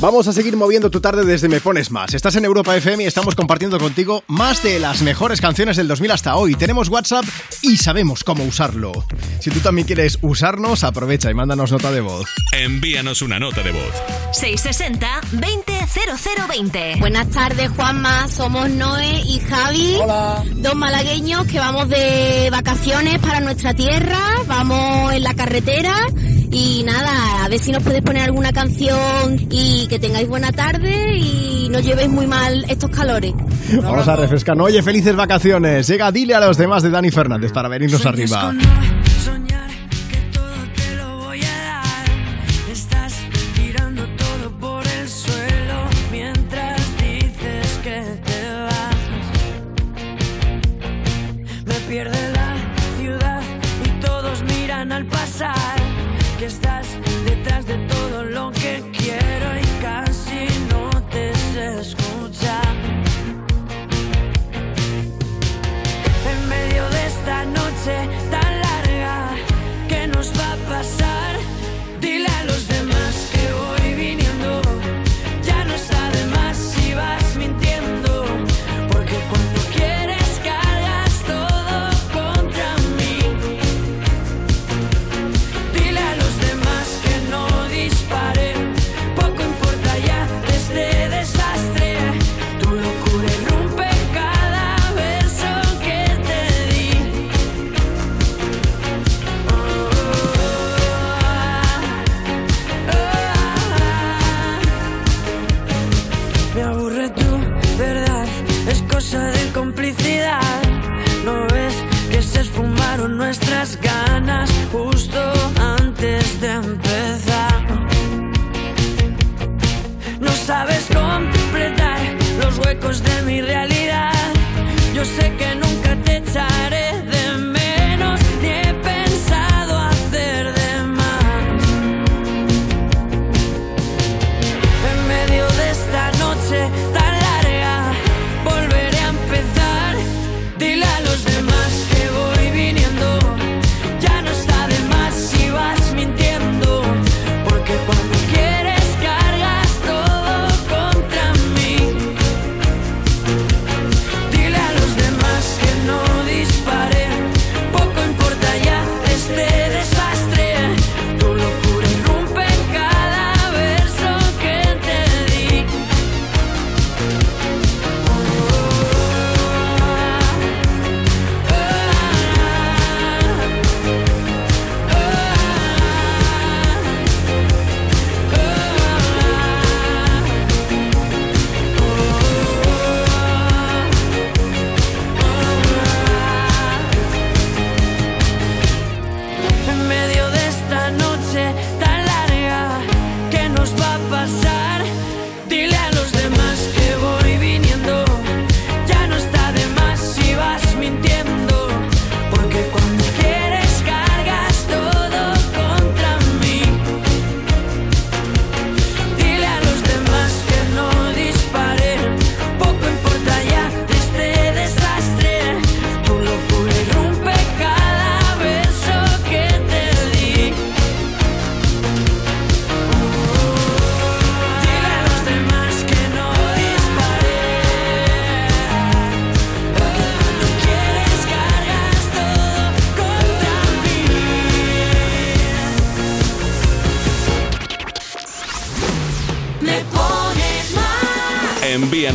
Vamos a seguir moviendo tu tarde desde Me Pones Más. Estás en Europa FM y estamos compartiendo contigo más de las mejores canciones del 2000 hasta hoy. Tenemos WhatsApp y sabemos cómo usarlo. Si tú también quieres usarnos, aprovecha y mándanos nota de voz. Envíanos una nota de voz. 660-200020. Buenas tardes, Juanma. Somos Noé y Javi. Dos malagueños que vamos de vacaciones para nuestra tierra. Vamos en la carretera. Y nada, a ver si nos puedes poner alguna canción y que tengáis buena tarde y no llevéis muy mal estos calores. Vamos a refrescar. Oye, felices vacaciones. Llega, dile a los demás de Dani Fernández para venirnos arriba.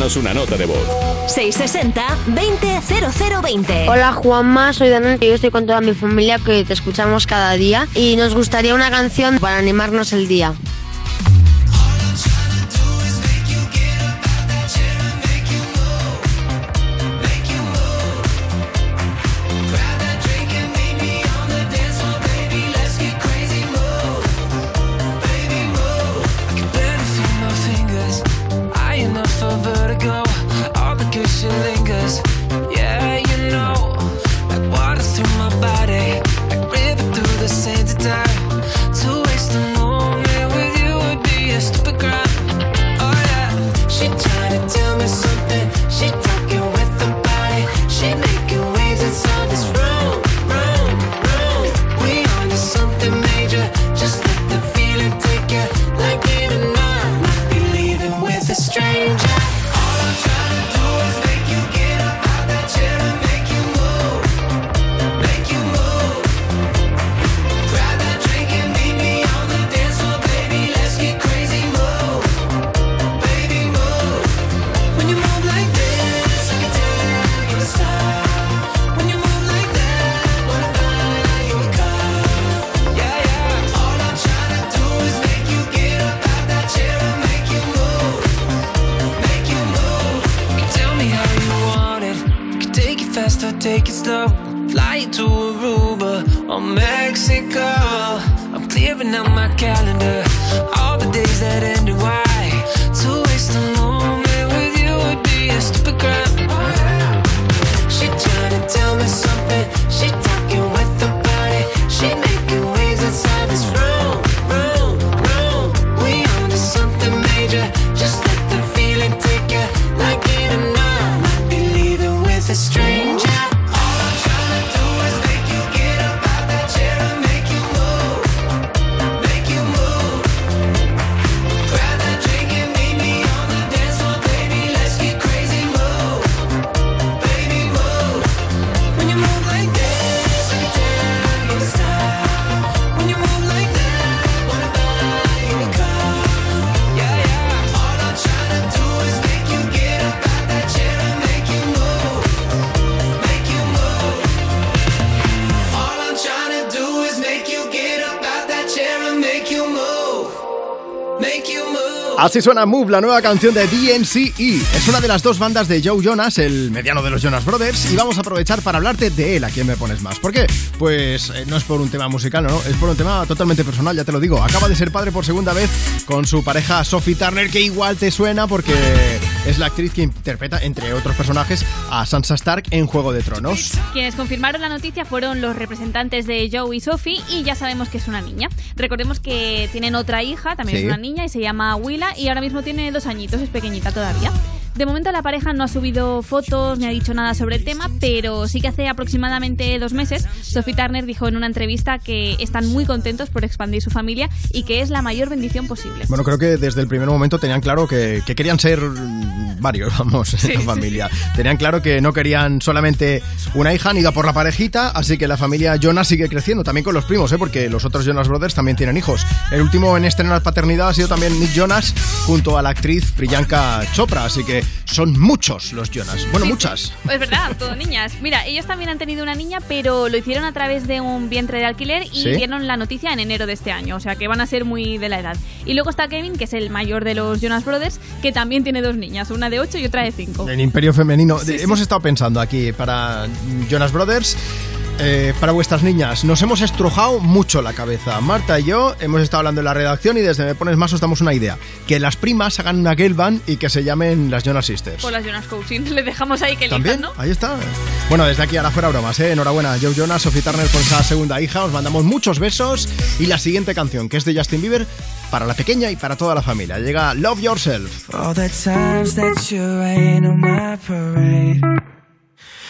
Una nota de voz. 660-200020. Hola Juanma, soy Daniel y yo estoy con toda mi familia que te escuchamos cada día y nos gustaría una canción para animarnos el día. Así suena Move, la nueva canción de DNCE. Es una de las dos bandas de Joe Jonas, el mediano de los Jonas Brothers, y vamos a aprovechar para hablarte de él, a quien me pones más. ¿Por qué? Pues eh, no es por un tema musical, no, es por un tema totalmente personal, ya te lo digo. Acaba de ser padre por segunda vez con su pareja Sophie Turner, que igual te suena porque es la actriz que interpreta, entre otros personajes, a Sansa Stark en Juego de Tronos. Quienes confirmaron la noticia fueron los representantes de Joe y Sophie y ya sabemos que es una niña. Recordemos que tienen otra hija, también Sí. es una niña y se llama Willa y ahora mismo tiene dos añitos, es pequeñita todavía. De momento la pareja no ha subido fotos ni ha dicho nada sobre el tema, pero sí que hace aproximadamente dos meses Sophie Turner dijo en una entrevista que están muy contentos por expandir su familia y que es la mayor bendición posible. Bueno, creo que desde el primer momento tenían claro que, que querían ser varios, vamos, en la familia. Tenían claro que no querían solamente una hija, han ido por la parejita, así que la familia Jonas sigue creciendo, también con los primos, ¿eh? porque los otros Jonas Brothers también tienen hijos. El último en estrenar paternidad ha sido también Nick Jonas junto a la actriz Priyanka Chopra, así que son muchos los Jonas. Bueno, muchas. Es verdad, todo niñas. Mira, ellos también han tenido una niña, pero lo hicieron a través de un vientre de alquiler y ¿Sí? dieron la noticia en enero de este año, o sea que van a ser muy de la edad. Y luego está Kevin, que es el mayor de los Jonas Brothers, que también tiene dos niñas, una de 8 y otra de 5. En Imperio Femenino. Hemos estado pensando aquí para Jonas Brothers. Eh, para vuestras niñas, nos hemos estrujado mucho la cabeza. Marta y yo hemos estado hablando en la redacción y desde Me Pones Más os damos una idea. Que las primas hagan una girl band y que se llamen las Jonas Sisters. Por las Jonas Coaching, le dejamos ahí que elijan, ¿También? ¿no? Ahí está. Bueno, desde aquí ahora fuera bromas, ¿eh? Enhorabuena, Joe Jonas, Sophie Turner por esa segunda hija. Os mandamos muchos besos. Y la siguiente canción, que es de Justin Bieber, para la pequeña y para toda la familia. Llega Love Yourself. All the times that you rain on my parade.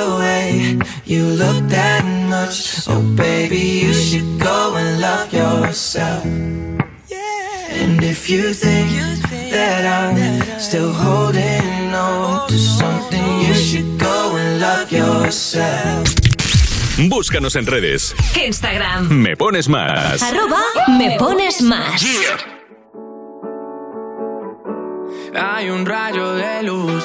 the way you look that much, oh baby, you should go and love yourself. And if you think that I'm still holding on to something, you should go and love yourself. Búscanos en redes. Instagram. Me pones más. Arroba me pones más. Hay un rayo de luz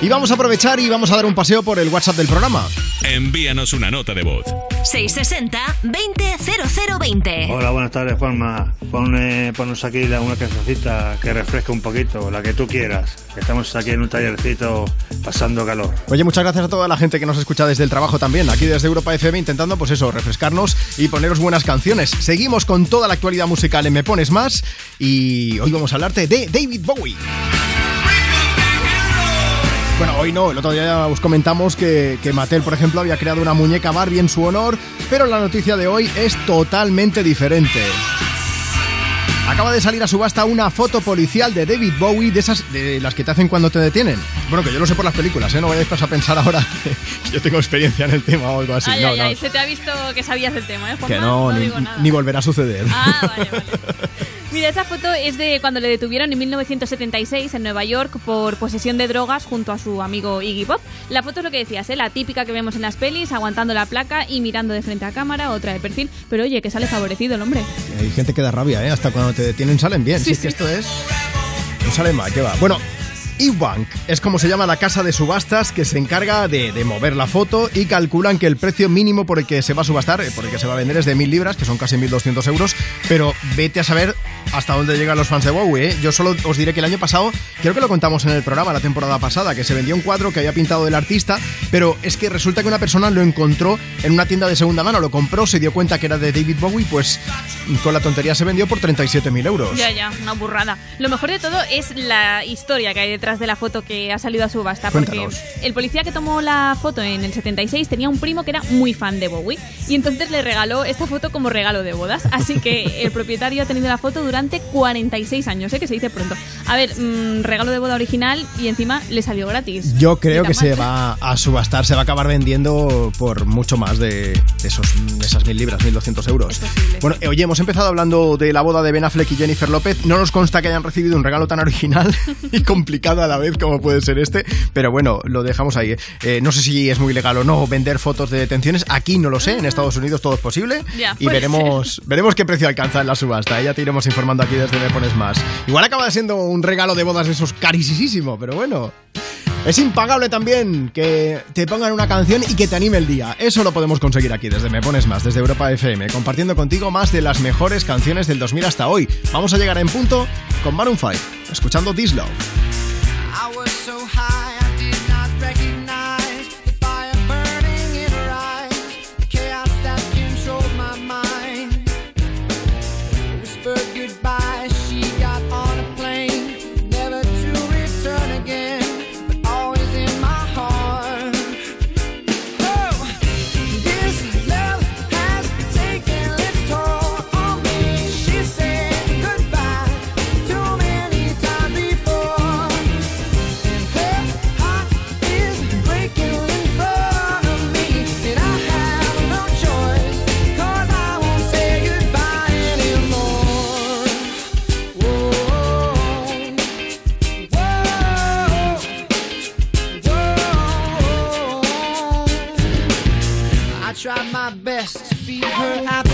Y vamos a aprovechar y vamos a dar un paseo por el WhatsApp del programa. Envíanos una nota de voz. 660-200020. Hola, buenas tardes, Juanma. Pon, eh, ponnos aquí la- una cancioncita que refresque un poquito, la que tú quieras. Estamos aquí en un tallercito pasando calor. Oye, muchas gracias a toda la gente que nos escucha desde el trabajo también, aquí desde Europa FM, intentando, pues eso, refrescarnos y poneros buenas canciones. Seguimos con toda la actualidad musical en Me Pones Más y hoy vamos a hablarte de David Bowie. Bueno, hoy no, el otro día ya os comentamos que, que Mattel, por ejemplo, había creado una muñeca Barbie en su honor, pero la noticia de hoy es totalmente diferente. Acaba de salir a subasta una foto policial de David Bowie, de esas de las que te hacen cuando te detienen. Bueno, que yo lo sé por las películas, ¿eh? No vayáis a pensar ahora que yo tengo experiencia en el tema o algo así. ay, no, ay, no. ay, se te ha visto que sabías del tema, ¿eh, Juanma? Que no, ni, digo nada. ni volverá a suceder. Ah, vale, vale. Mira, esa foto es de cuando le detuvieron en 1976 en Nueva York por posesión de drogas junto a su amigo Iggy Pop. La foto es lo que decías, ¿eh? la típica que vemos en las pelis, aguantando la placa y mirando de frente a cámara, otra de perfil. Pero oye, que sale favorecido el hombre. Hay gente que da rabia, ¿eh? Hasta cuando te detienen salen bien. Sí, Sí, es que esto es... No sale mal, ¿qué va? Bueno... eBank es como se llama la casa de subastas que se encarga de, de mover la foto y calculan que el precio mínimo por el que se va a subastar, eh, por el que se va a vender es de 1.000 libras, que son casi 1.200 euros, pero vete a saber hasta dónde llegan los fans de Bowie. ¿eh? Yo solo os diré que el año pasado, creo que lo contamos en el programa la temporada pasada, que se vendió un cuadro que había pintado el artista, pero es que resulta que una persona lo encontró en una tienda de segunda mano, lo compró, se dio cuenta que era de David Bowie, pues con la tontería se vendió por 37.000 euros. Ya, ya, una burrada. Lo mejor de todo es la historia que hay detrás de la foto que ha salido a subasta. Porque el policía que tomó la foto en el 76 tenía un primo que era muy fan de Bowie y entonces le regaló esta foto como regalo de bodas. Así que el propietario ha tenido la foto durante 46 años, ¿eh? que se dice pronto. A ver, mm, regalo de boda original y encima le salió gratis. Yo creo que se va a subastar, se va a acabar vendiendo por mucho más de, de esos, de esas mil libras, 1.200 euros. Bueno, eh, oye, hemos empezado hablando de la boda de Ben Affleck y Jennifer López. No nos consta que hayan recibido un regalo tan original y complicado a la vez como puede ser este, pero bueno, lo dejamos ahí. Eh, no sé si es muy legal o no vender fotos de detenciones. Aquí no lo sé, en Estados Unidos todo es posible. Ya, y veremos, veremos qué precio alcanza en la subasta. Ya te iremos informando aquí desde Me Pones Más. Igual acaba siendo un regalo de bodas de esos carísimo, pero bueno. Es impagable también que te pongan una canción y que te anime el día. Eso lo podemos conseguir aquí desde Me Pones Más, desde Europa FM, compartiendo contigo más de las mejores canciones del 2000 hasta hoy. Vamos a llegar en punto con Maroon 5, escuchando This Love. My best to feed her. appetite,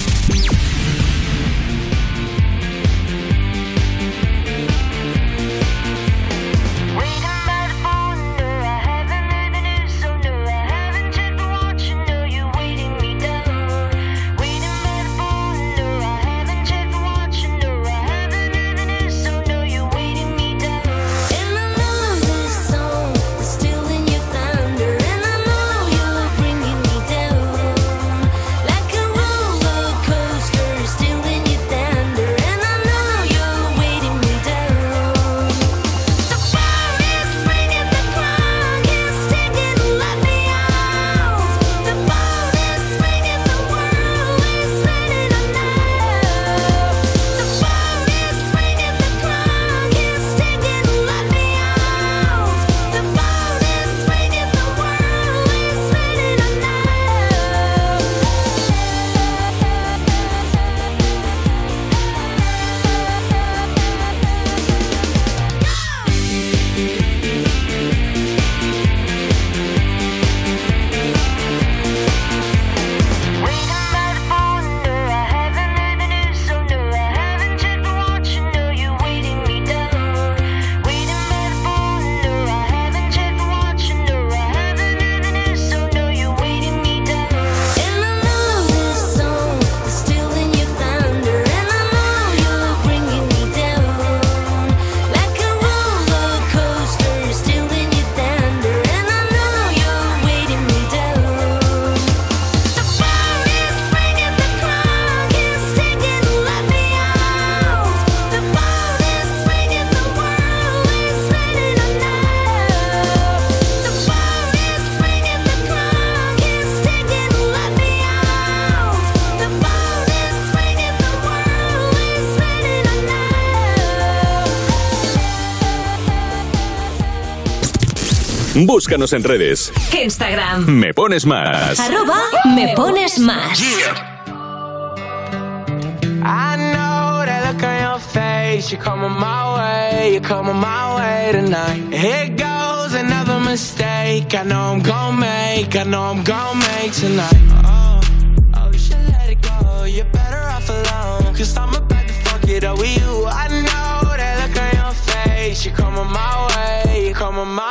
Búscanos en redes. Instagram. Me pones más. Arroba me pones más. I know that look on your face. You're coming my way. You're coming my way tonight. Here goes another mistake. I know I'm gonna make. I know I'm gonna make tonight. Oh, oh, you should let it go. You're better off alone. Cause I'm about to fuck it up with you. I know that look on your face. You're coming my way. You're coming my way.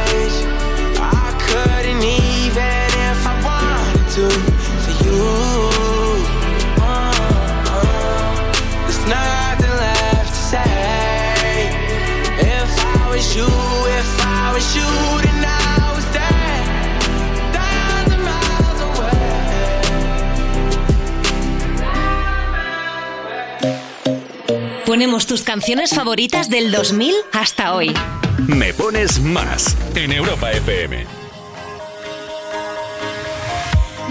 Ponemos tus canciones favoritas del 2000 hasta hoy. Me pones más en Europa FM.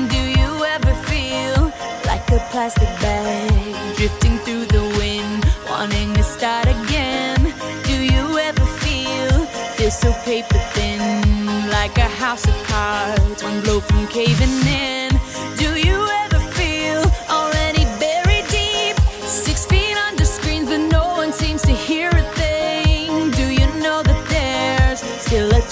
Do you ever feel like a plastic bag drifting through the wind, wanting to start again? Do you ever feel feel so paper thin, like a house of cards, one blow from caving in? Do you ever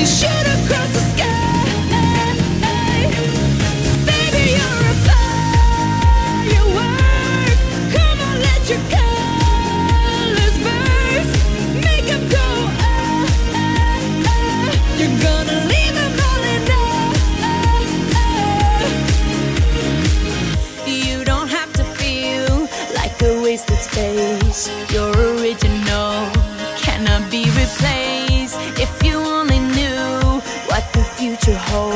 you should have the future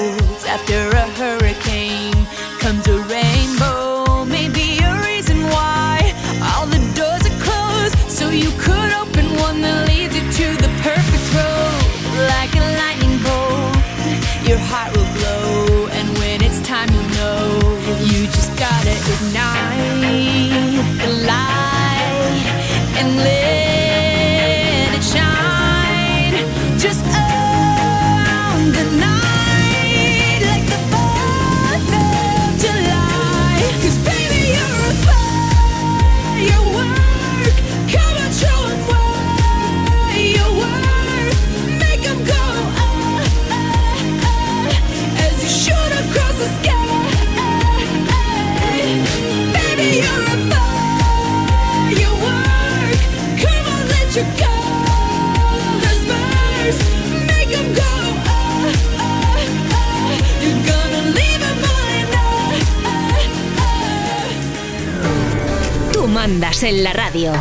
en la radio.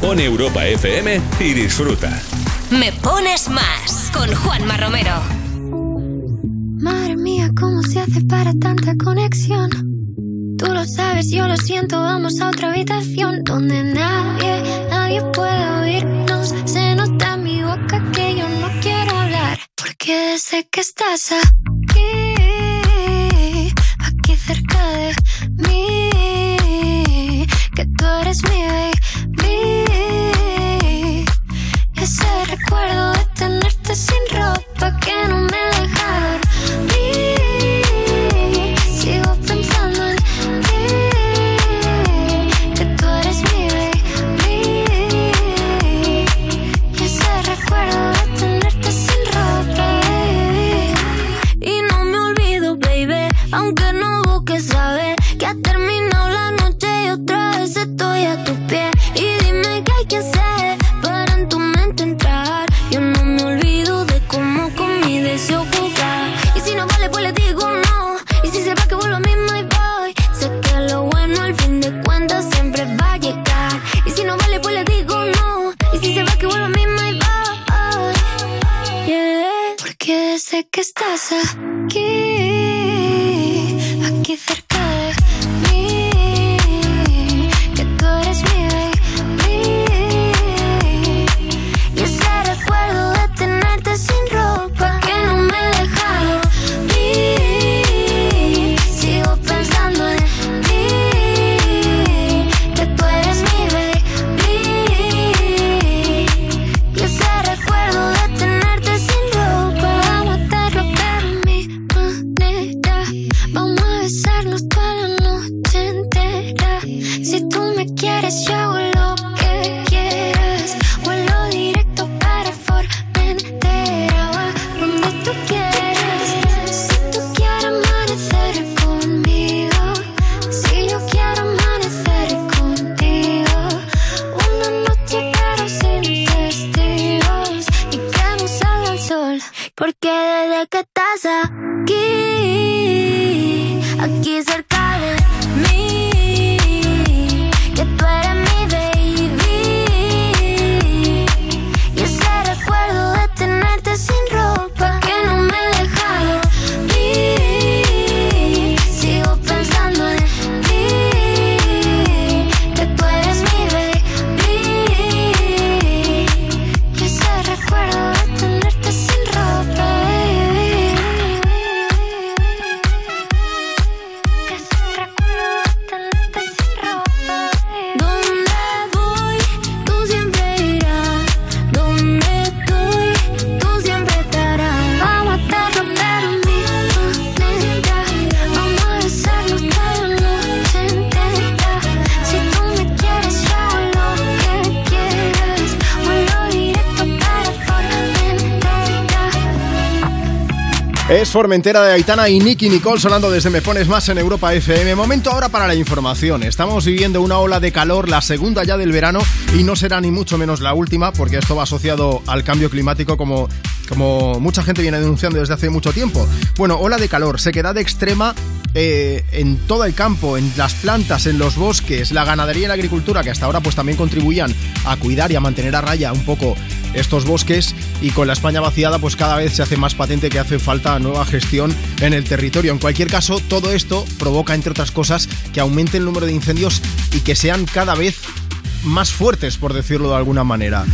Pon Europa FM y disfruta. Me pones más con Juanma Romero. Madre mía, ¿cómo se hace para tanta conexión? Tú lo sabes, yo lo siento, vamos a otra habitación donde nadie, nadie puede oírnos. Se nota en mi boca que yo no quiero hablar, porque sé que estás aquí, Formentera de Aitana y Nicky Nicole sonando desde Me Pones Más en Europa FM. Momento ahora para la información. Estamos viviendo una ola de calor, la segunda ya del verano, y no será ni mucho menos la última, porque esto va asociado al cambio climático como, como mucha gente viene denunciando desde hace mucho tiempo. Bueno, ola de calor, sequedad extrema eh, en todo el campo, en las plantas, en los bosques, la ganadería y la agricultura, que hasta ahora pues también contribuían a cuidar y a mantener a raya un poco estos bosques y con la España vaciada pues cada vez se hace más patente que hace falta nueva gestión en el territorio. En cualquier caso, todo esto provoca, entre otras cosas, que aumente el número de incendios y que sean cada vez más fuertes, por decirlo de alguna manera.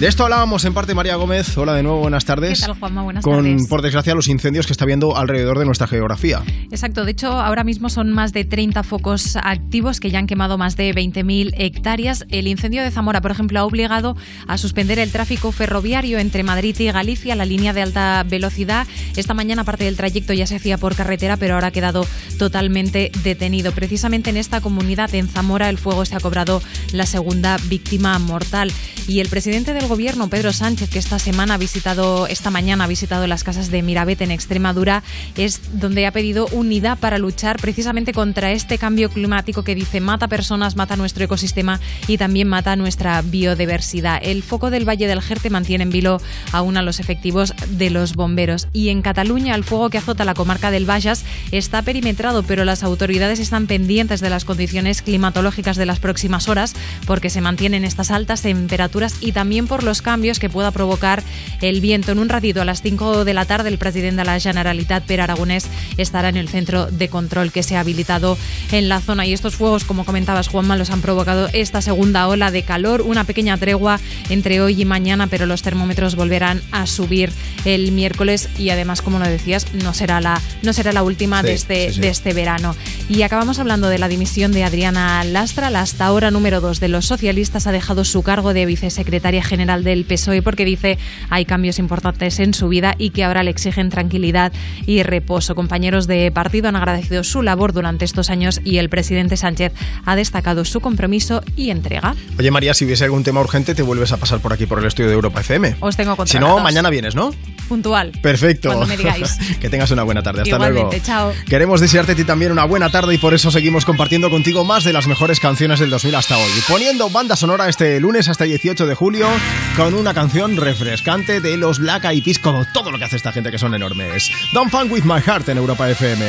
De esto hablábamos en parte María Gómez. Hola de nuevo, buenas tardes. ¿Qué tal, Juanma? Buenas con, tardes. por desgracia, los incendios que está viendo alrededor de nuestra geografía. Exacto, de hecho ahora mismo son más de 30 focos activos que ya han quemado más de 20.000 hectáreas. El incendio de Zamora, por ejemplo, ha obligado a suspender el tráfico ferroviario entre Madrid y Galicia, la línea de alta velocidad. Esta mañana parte del trayecto ya se hacía por carretera, pero ahora ha quedado totalmente detenido. Precisamente en esta comunidad, en Zamora, el fuego se ha cobrado la segunda víctima mortal. Y el presidente del gobierno, Pedro Sánchez, que esta semana ha visitado, esta mañana ha visitado las casas de Mirabet en Extremadura, es donde ha pedido unidad para luchar precisamente contra este cambio climático que dice mata personas, mata nuestro ecosistema y también mata nuestra biodiversidad. El foco del Valle del Jerte mantiene en vilo aún a los efectivos de los bomberos. Y en Cataluña, el fuego que azota la comarca del Bajas está perimetrado, pero las autoridades están pendientes de las condiciones climatológicas de las próximas horas porque se mantienen estas altas temperaturas y también por los cambios que pueda provocar el viento. En un ratito, a las 5 de la tarde, el presidente de la Generalitat, Per Aragonés, estará en el centro de control que se ha habilitado en la zona. Y estos fuegos, como comentabas, Juanma, los han provocado esta segunda ola de calor, una pequeña tregua entre hoy y mañana, pero los termómetros volverán a subir el miércoles y además, como lo decías, no será la, no será la última Sí, de, este, sí, sí. de este verano. Y acabamos hablando de la dimisión de Adriana Lastra, la hasta ahora número dos de los socialistas, ha dejado su cargo de vicesecretaria general del PSOE porque dice hay cambios importantes en su vida y que ahora le exigen tranquilidad y reposo. Compañeros de partido han agradecido su labor durante estos años y el presidente Sánchez ha destacado su compromiso y entrega. Oye, María, si hubiese algún tema urgente, te vuelves a pasar por aquí por el estudio de Europa FM. Os tengo Si no, mañana vienes, ¿no? Puntual. Perfecto. Cuando me digáis. que tengas una buena tarde. Hasta Igualmente, luego. chao. Queremos desearte a ti también una buena tarde y por eso seguimos compartiendo contigo más de las mejores canciones del 2000 hasta hoy. Poniendo banda sonora este lunes hasta el 18 de julio con una canción refrescante de los Black Eyed Peas, como todo lo que hace esta gente que son enormes. Don't Funk With My Heart en Europa FM.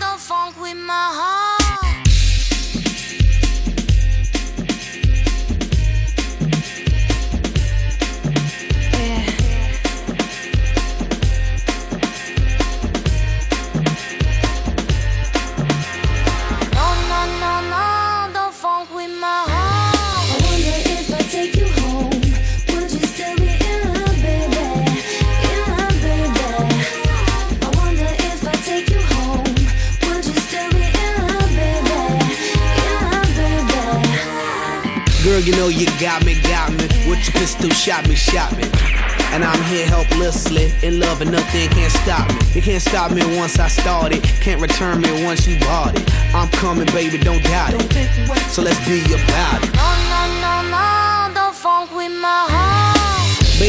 Don't funk with my heart. Girl, you know you got me, got me. With your pistol, shot me, shot me. And I'm here helplessly in love and nothing can't stop me. You can't stop me once I started. Can't return me once you bought it. I'm coming, baby, don't doubt it. So let's be about it. No, no, no, no, don't funk with my.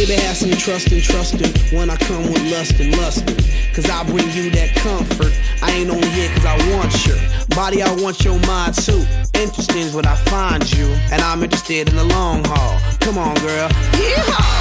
Baby, have some trust and trust trusting when I come with lust and lusting. Cause I bring you that comfort. I ain't only here cause I want your body, I want your mind too. Interesting is what I find you, and I'm interested in the long haul. Come on, girl. Yeehaw!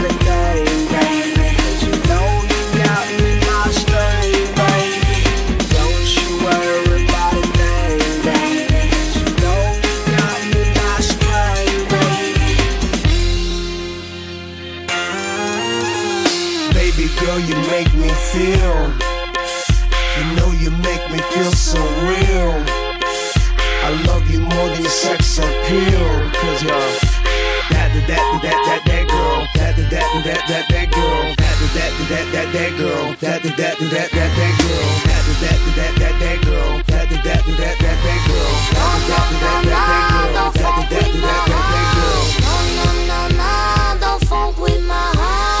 make me feel. You know you make me feel so real. I love you more than your sex appeal. Cause you're that, that, that, that, that, that girl. That, that, that, that, that, that girl. That, that, that, that, that, that girl. That, that, that, that, that, that girl. That, that, that, that, that, that girl. That, that, that, that, that, that girl. That, that, that, that, that, that girl. That, that, that, that, that, girl. No, no, no, no, don't funk with my heart.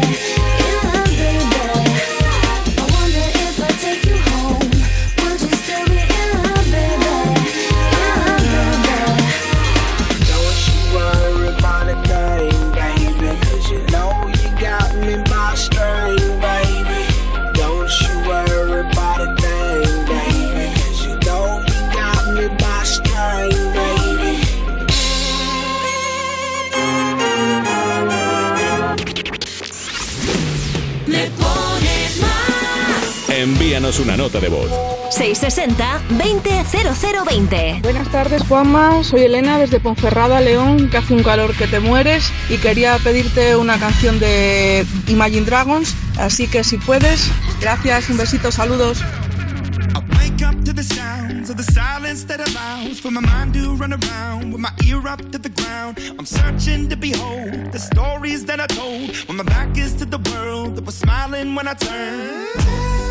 Envíanos una nota de voz. 660-200020. Buenas tardes, Juanma. Soy Elena desde Ponferrada, León, que hace un calor que te mueres y quería pedirte una canción de Imagine Dragons. Así que si puedes, gracias, un besito, saludos. Wake up to the sounds of the silence that allows for my mind to run around with my ear up to the ground. I'm searching to behold the stories that I told when my back is to the world that was smiling when I turned.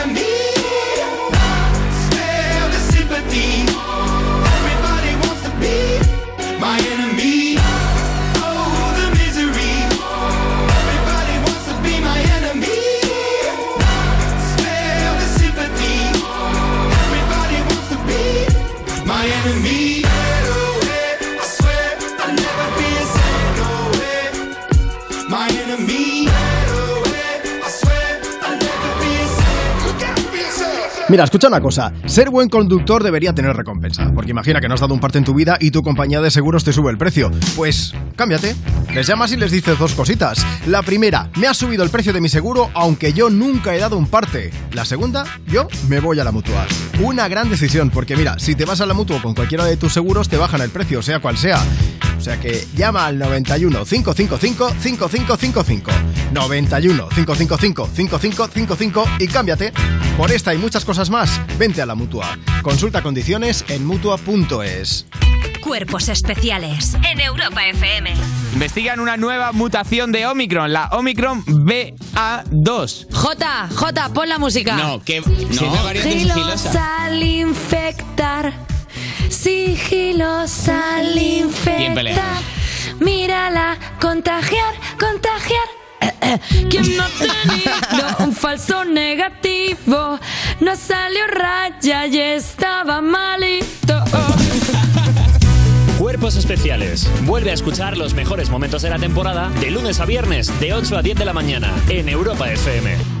Mira, escucha una cosa. Ser buen conductor debería tener recompensa. Porque imagina que no has dado un parte en tu vida y tu compañía de seguros te sube el precio. Pues cámbiate. Les llamas y les dices dos cositas. La primera, me ha subido el precio de mi seguro aunque yo nunca he dado un parte. La segunda, yo me voy a la mutua. Una gran decisión porque mira, si te vas a la mutua con cualquiera de tus seguros te bajan el precio, sea cual sea. O sea que llama al 91 555 5555. 91 555 5555 y cámbiate. Por esta y muchas cosas más, vente a la mutua. Consulta condiciones en mutua.es. Cuerpos especiales en Europa FM. Investigan una nueva mutación de Omicron, la Omicron BA2. J, J, pon la música. No, que no. Sigilos al infectar. Sigilos al infectar. Mírala, contagiar, contagiar. ¿Quién no ha tenido un falso negativo? No salió raya y estaba malito. Cuerpos especiales. Vuelve a escuchar los mejores momentos de la temporada de lunes a viernes de 8 a 10 de la mañana en Europa FM.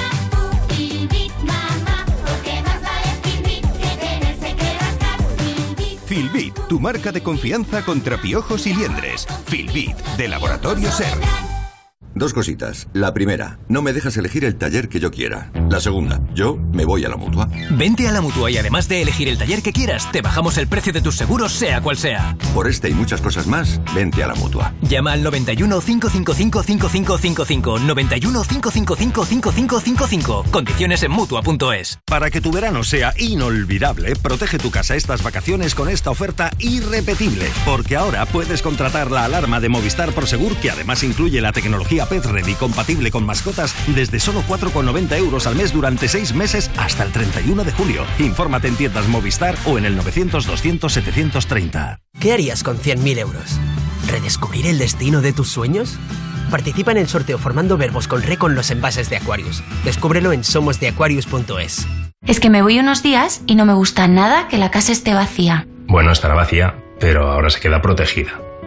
Filbit, tu marca de confianza contra piojos y liendres. Filbit, de Laboratorio Ser. Dos cositas. La primera, no me dejas elegir el taller que yo quiera. La segunda, yo me voy a la mutua. Vente a la mutua y además de elegir el taller que quieras, te bajamos el precio de tus seguros, sea cual sea. Por este y muchas cosas más, vente a la mutua. Llama al 91 555 5555. 91 555 5555. Condiciones en mutua.es. Para que tu verano sea inolvidable, protege tu casa estas vacaciones con esta oferta irrepetible. Porque ahora puedes contratar la alarma de Movistar Prosegur, que además incluye la tecnología Pet Ready compatible con mascotas, desde solo 4,90 euros al mes durante 6 meses hasta el 31 de julio. Infórmate en tiendas Movistar o en el 900-200-730. ¿Qué harías con 100.000 euros? ¿Redescubrir el destino de tus sueños? Participa en el sorteo formando verbos con re con los envases de Aquarius. Descúbrelo en somosdeaquarius.es. Es que me voy unos días y no me gusta nada que la casa esté vacía. Bueno, estará vacía, pero ahora se queda protegida.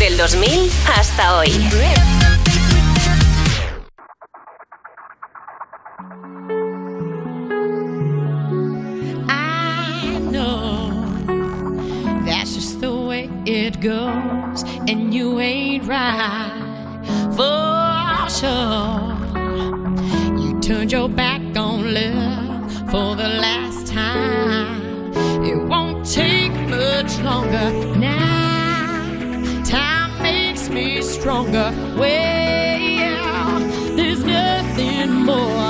Del 2000 hasta hoy. That's just the way it goes, and you ain't right for sure. You turned your back on love for the last time. It won't take much longer now. Me stronger. Well, there's nothing more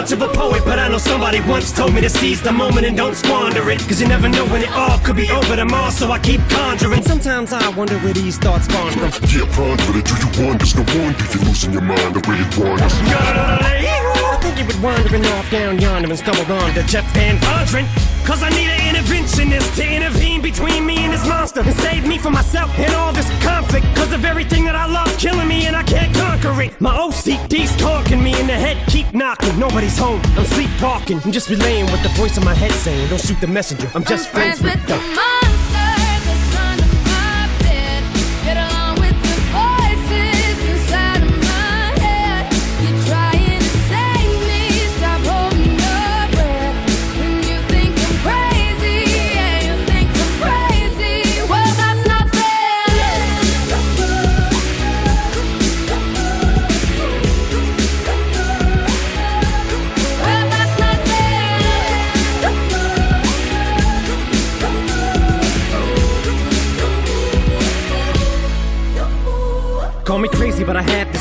much of a poet, but I know somebody once told me to seize the moment and don't squander it. Cause you never know when it all could be over tomorrow, so I keep conjuring. Sometimes I wonder where these thoughts spawn from. Yeah, ponder it. Do you wonder? No wonder you're losing your mind the way it wanders. I think you've been wandering off down yonder and stumbled on to Jeff Van Vondren. Cause I need an interventionist to intervene between me and this monster and save me from myself and all this conflict. Cause of everything that I love killing me and I can't conquer it. My OCD's talking me in the head, keep knocking. Nobody's home, I'm sleepwalking. I'm just relaying what the voice in my head saying. Don't shoot the messenger, I'm just friends, with the. monster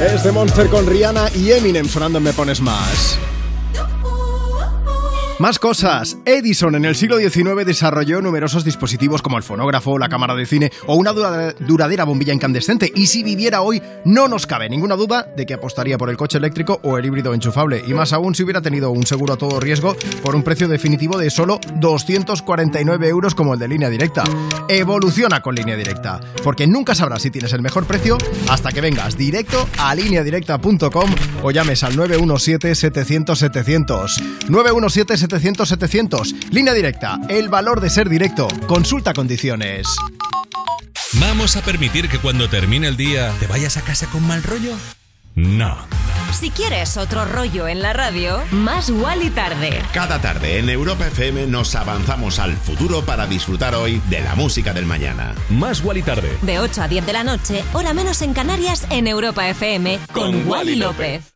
Es de Monster con Rihanna y Eminem sonando en Me Pones Más. Más cosas. Edison en el siglo XIX desarrolló numerosos dispositivos como el fonógrafo, la cámara de cine o una dura- duradera bombilla incandescente. Y si viviera hoy, no nos cabe ninguna duda de que apostaría por el coche eléctrico o el híbrido enchufable. Y más aún si hubiera tenido un seguro a todo riesgo por un precio definitivo de solo 249 euros como el de línea directa. Evoluciona con línea directa, porque nunca sabrás si tienes el mejor precio hasta que vengas directo a lineadirecta.com o llames al 917-700-700. 917-700-700. Línea directa, el valor de ser directo. Consulta condiciones. ¿Vamos a permitir que cuando termine el día te vayas a casa con mal rollo? No. Si quieres otro rollo en la radio, más y tarde. Cada tarde en Europa FM nos avanzamos al futuro para disfrutar hoy de la música del mañana. Más y tarde. De 8 a 10 de la noche, hora menos en Canarias, en Europa FM, con, Con Wally Wally López.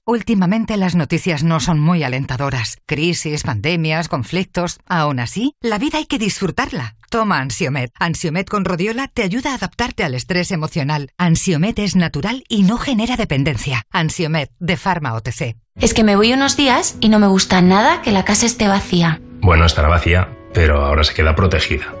Últimamente las noticias no son muy alentadoras. Crisis, pandemias, conflictos. Aún así, la vida hay que disfrutarla. Toma Ansiomet. Ansiomet con rodiola te ayuda a adaptarte al estrés emocional. Ansiomet es natural y no genera dependencia. Ansiomet de Pharma OTC. Es que me voy unos días y no me gusta nada que la casa esté vacía. Bueno, estará vacía, pero ahora se queda protegida.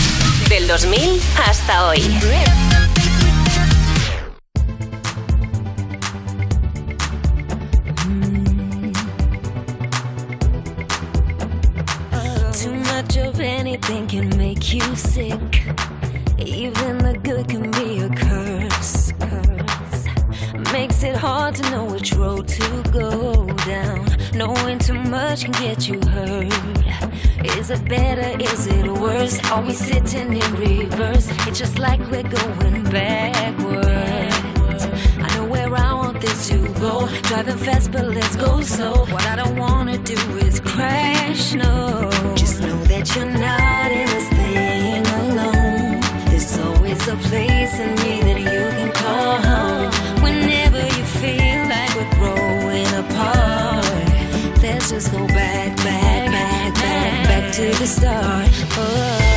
Del 2000 hasta hoy. Too much of anything can make you sick. Even the good can be a curse. curse. Makes it hard to know which road to go down. Knowing too much can get you hurt. Is it better? Is it worse? Are we sitting in reverse? It's just like we're going backwards. I know where I want this to go. Driving fast, but let's go slow. What I don't wanna do is crash. No, just know that you're not to the start. Oh.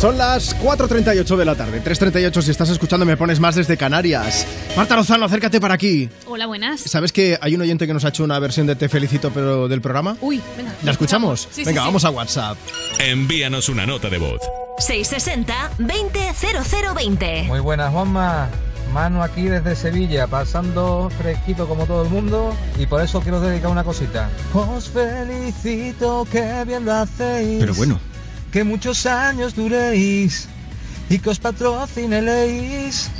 Son las 4.38 de la tarde, 3.38 si estás escuchando me pones más desde Canarias. Marta Lozano, acércate para aquí. Hola, buenas. ¿Sabes que hay un oyente que nos ha hecho una versión de Te Felicito pero del programa? Uy, venga. ¿La escuchamos? Sí, sí, Venga, sí. vamos a WhatsApp. Envíanos una nota de voz. 660 200020. Muy buenas, Juanma. Manu aquí desde Sevilla, pasando fresquito como todo el mundo y por eso quiero dedicar una cosita. Os felicito, que bien lo hacéis. Pero bueno. Que muchos años duréis y que os patrocinéis.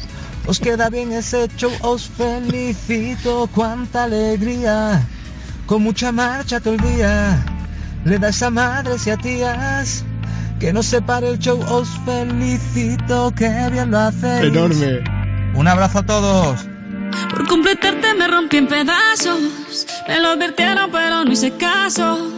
Os queda bien ese show, os felicito, cuánta alegría. Con mucha marcha todo el día, le das a madres y a tías. Que no se pare el show, os felicito, que bien lo hacéis. Enorme. Un abrazo a todos. Por completarte me rompí en pedazos. Me lo advirtieron, pero no hice caso.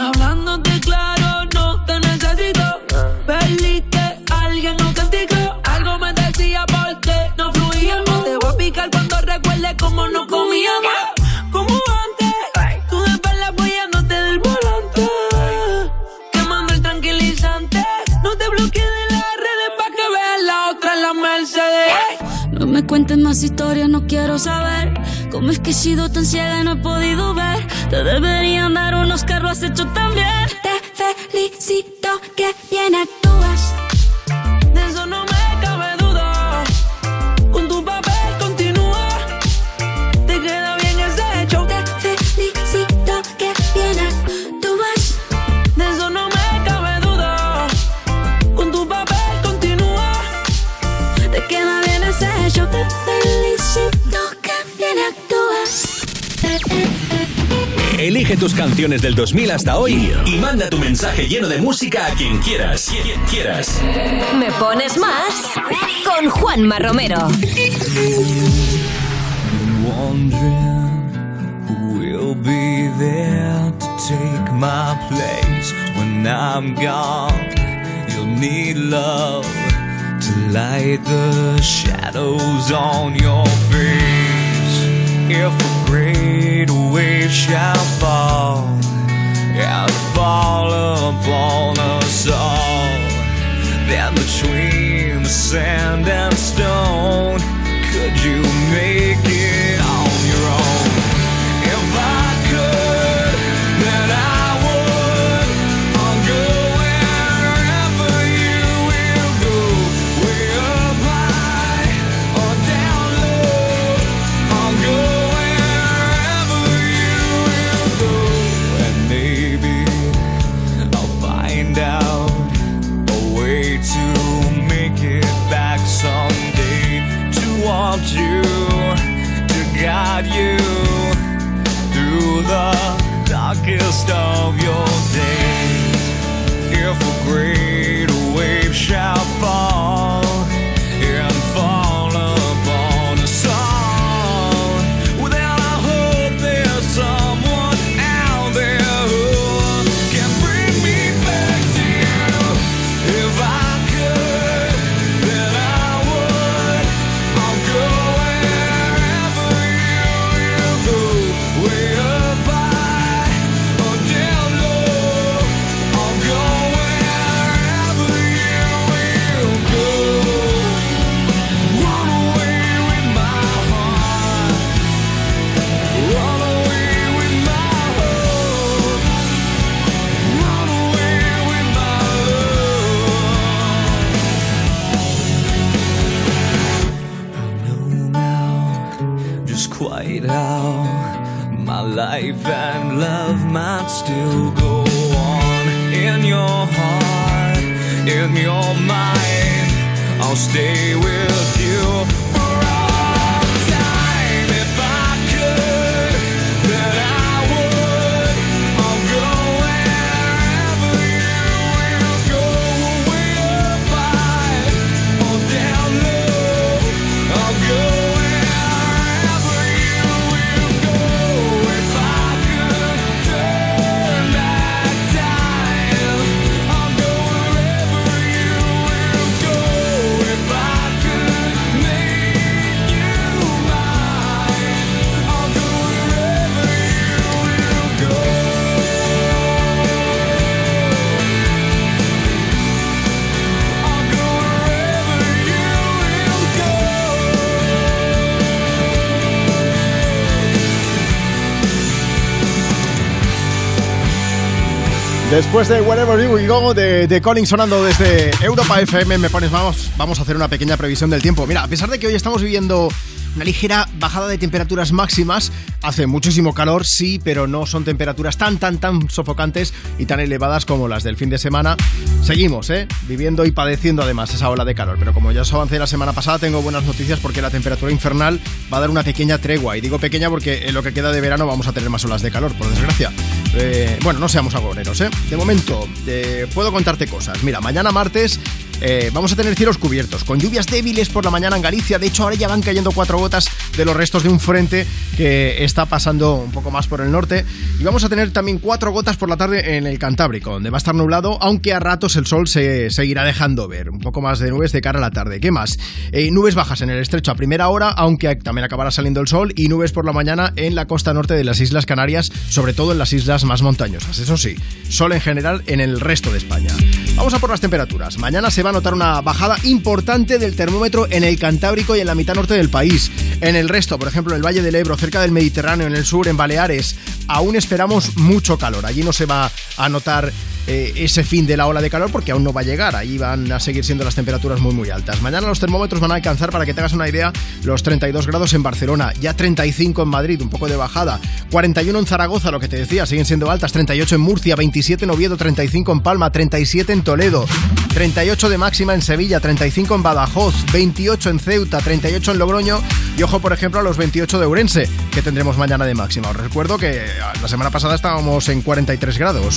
Hablándote claro, no te necesito. Perdiste alguien no castigo. Algo me decía porque no fluíamos. Te voy a picar cuando recuerde cómo no comíamos. Como antes, tú de espalda apoyándote del volante. Quemando el tranquilizante. No te bloquees de las redes pa' que veas la otra en la Mercedes. No me cuentes más historias, no quiero saber. ¿Cómo es que he sido tan ciega y no he podido ver? Te deberían dar unos carros hecho tan bien. Te felicito que bien actúas. Elige tus canciones del 2000 hasta hoy y manda tu mensaje lleno de música a quien quieras. Quien quieras. Me pones más con Juanma Romero. wondering who will be there to take my place when I'm gone. You'll need love to light the shadows on your face. If a great wave shall fall and fall upon us all, then between the sand and stone, could you make it darkest of your days. If a great wave shall fall Después de Wherever You Go de, de Colin sonando desde Europa FM, me pones, vamos, vamos a hacer una pequeña previsión del tiempo. Mira, a pesar de que hoy estamos viviendo una ligera bajada de temperaturas máximas, hace muchísimo calor, sí, pero no son temperaturas tan, tan, tan sofocantes y tan elevadas como las del fin de semana. Seguimos, ¿eh? Viviendo y padeciendo además esa ola de calor, pero como ya os avancé la semana pasada, tengo buenas noticias porque la temperatura infernal va a dar una pequeña tregua. Y digo pequeña porque en lo que queda de verano vamos a tener más olas de calor, por desgracia. Eh, bueno, no seamos agoreros, ¿eh? De momento, puedo contarte cosas. Mira, mañana martes eh, vamos a tener cielos cubiertos, con lluvias débiles por la mañana en Galicia. De hecho, ahora ya van cayendo cuatro gotas de los restos de un frente que está pasando un poco más por el norte. Y vamos a tener también cuatro gotas por la tarde en el Cantábrico, donde va a estar nublado, aunque a ratos el sol se seguirá dejando ver. Un poco más de nubes de cara a la tarde. ¿Qué más? Eh, nubes bajas en el estrecho a primera hora, aunque también acabará saliendo el sol, y nubes por la mañana en la costa norte de las Islas Canarias, sobre todo en las islas más montañosas. Eso sí, sol en general en el resto de España. Vamos a por las temperaturas. Mañana se va a notar una bajada importante del termómetro en el Cantábrico y en la mitad norte del país. En el resto, por ejemplo, en el Valle del Ebro, cerca del Mediterráneo, en el sur, en Baleares, aún esperamos mucho calor. Allí no se va a notar eh, ese fin de la ola de calor porque aún no va a llegar. Ahí van a seguir siendo las temperaturas muy muy altas. Mañana los termómetros van a alcanzar, para que te hagas una idea, los 32 grados en Barcelona, ya 35 en Madrid, un poco de bajada, 41 en Zaragoza, lo que te decía, siguen siendo altas, 38 en Murcia, 27 en Oviedo, 35 en Palma, 37 en Toledo, 38 de máxima en Sevilla, 35 en Badajoz, 28 en Ceuta, 38 en Logroño y ojo por ejemplo a los 28 de Ourense que tendremos mañana de máxima. Os recuerdo que la semana pasada estábamos en 43 grados.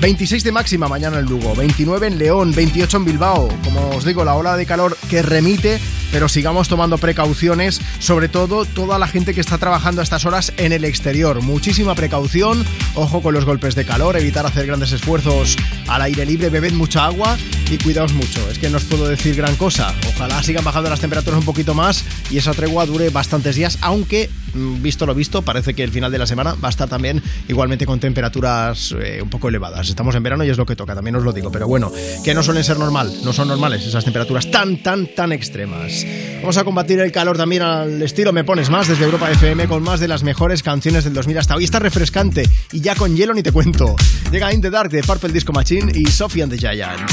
26 de máxima mañana en Lugo, 29 en León, 28 en Bilbao. Como os digo, la ola de calor que remite, pero sigamos tomando precauciones, sobre todo toda la gente que está trabajando a estas horas en el exterior. Muchísima precaución, ojo con los golpes de calor, evitar hacer grandes esfuerzos al aire libre, bebed mucha agua y cuidaos mucho. Es que no os puedo decir gran cosa. Ojalá sigan bajando las temperaturas un poquito más y esa tregua dure bastantes días, aunque visto lo visto, parece que el final de la semana va a estar también igualmente con temperaturas eh, un poco elevadas. Estamos en verano y es lo que toca, también os lo digo, pero bueno, que no suelen ser normal, no son normales esas temperaturas tan, tan, tan extremas. Vamos a combatir el calor también al estilo Me Pones Más desde Europa FM con más de las mejores canciones del 2000 hasta hoy. Está refrescante y ya con hielo ni te cuento. Llega In the Dark de Purple Disco Machine y Sophie and the Giants.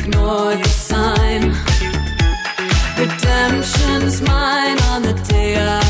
ignore the sign. Redemption's mine on the day I.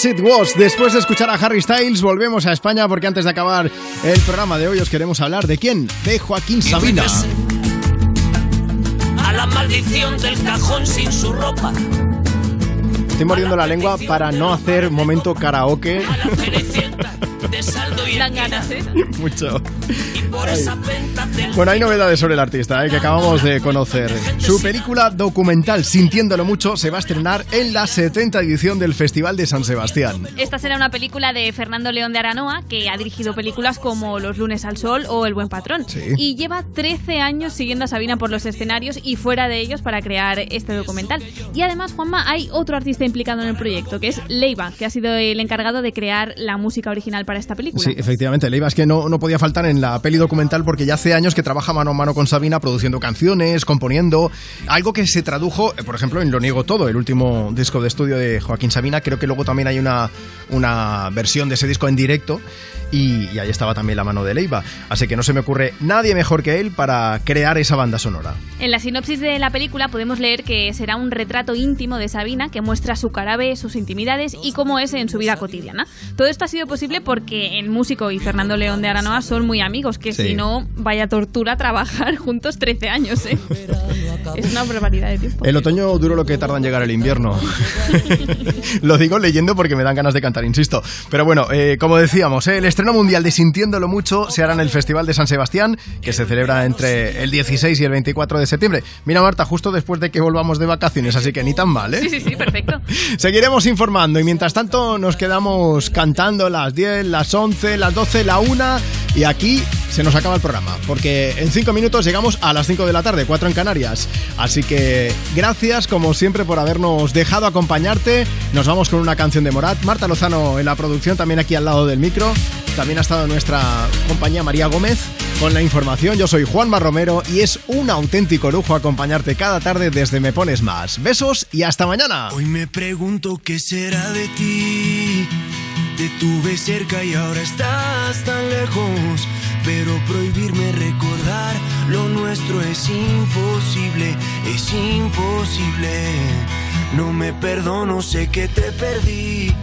As It Was. Después de escuchar a Harry Styles, volvemos a España porque antes de acabar el programa de hoy os queremos hablar de quién? De Joaquín Sabina. A la maldición del cajón sin su ropa. Estoy mordiendo la lengua para no hacer momento karaoke. De saldo y Dan ganas, ¿eh? Mucho. por esa Bueno, hay novedades sobre el artista eh, que acabamos de conocer. Su película documental Sintiéndolo Mucho se va a estrenar en la 70 edición del Festival de San Sebastián. Esta será una película de Fernando León de Aranoa, que ha dirigido películas como Los lunes al sol o El buen patrón. Sí. Y lleva 13 años siguiendo a Sabina por los escenarios y fuera de ellos para crear este documental. Y además, Juanma, hay otro artista implicado en el proyecto, que es Leiva, que ha sido el encargado de crear la música original para esta película. Sí, efectivamente. Leiva es que no, no podía faltar en la peli documental porque ya hace años que trabaja mano a mano con Sabina produciendo canciones, componiendo. Algo que se tradujo, eh, por ejemplo, en Lo Niego Todo, el último disco de estudio de Joaquín Sabina. Creo que luego también hay una, una versión de ese disco en directo. Y, y ahí estaba también la mano de Leiva. Así que no se me ocurre nadie mejor que él para crear esa banda sonora. En la sinopsis de la película podemos leer que será un retrato íntimo de Sabina que muestra su cara B, sus intimidades y cómo es en su vida cotidiana. Todo esto ha sido posible porque el músico y Fernando León de Aranoa son muy amigos, que Sí. si no, vaya tortura trabajar juntos 13 años, ¿eh? Es una barbaridad de tiempo. El otoño duro lo que tarda en llegar el invierno. lo digo leyendo porque me dan ganas de cantar, insisto. Pero bueno, eh, como decíamos, eh, el estreno mundial de Sintiéndolo Mucho se hará en el Festival de San Sebastián, que se celebra entre el 16 y el 24 de septiembre. Mira, Marta, justo después de que volvamos de vacaciones, así que ni tan mal, ¿eh? Sí, sí, sí, perfecto. Seguiremos informando y mientras tanto nos quedamos cantando las 10, las 11, las 12, la 1 y aquí se nos acaba el programa porque en 5 minutos llegamos a las 5 de la tarde, 4 en Canarias. Así que gracias como siempre por habernos dejado acompañarte. Nos vamos con una canción de Morat. Marta Lozano en la producción, también aquí al lado del micro. También ha estado nuestra compañía María Gómez con la información. Yo soy Juanma Romero y es un auténtico lujo acompañarte cada tarde desde Me Pones Más. Besos y hasta mañana. Hoy me pregunto qué será de ti. Te tuve cerca y ahora estás tan lejos. Pero prohibirme recordar lo nuestro es imposible, es imposible. No me perdono, sé que te perdí.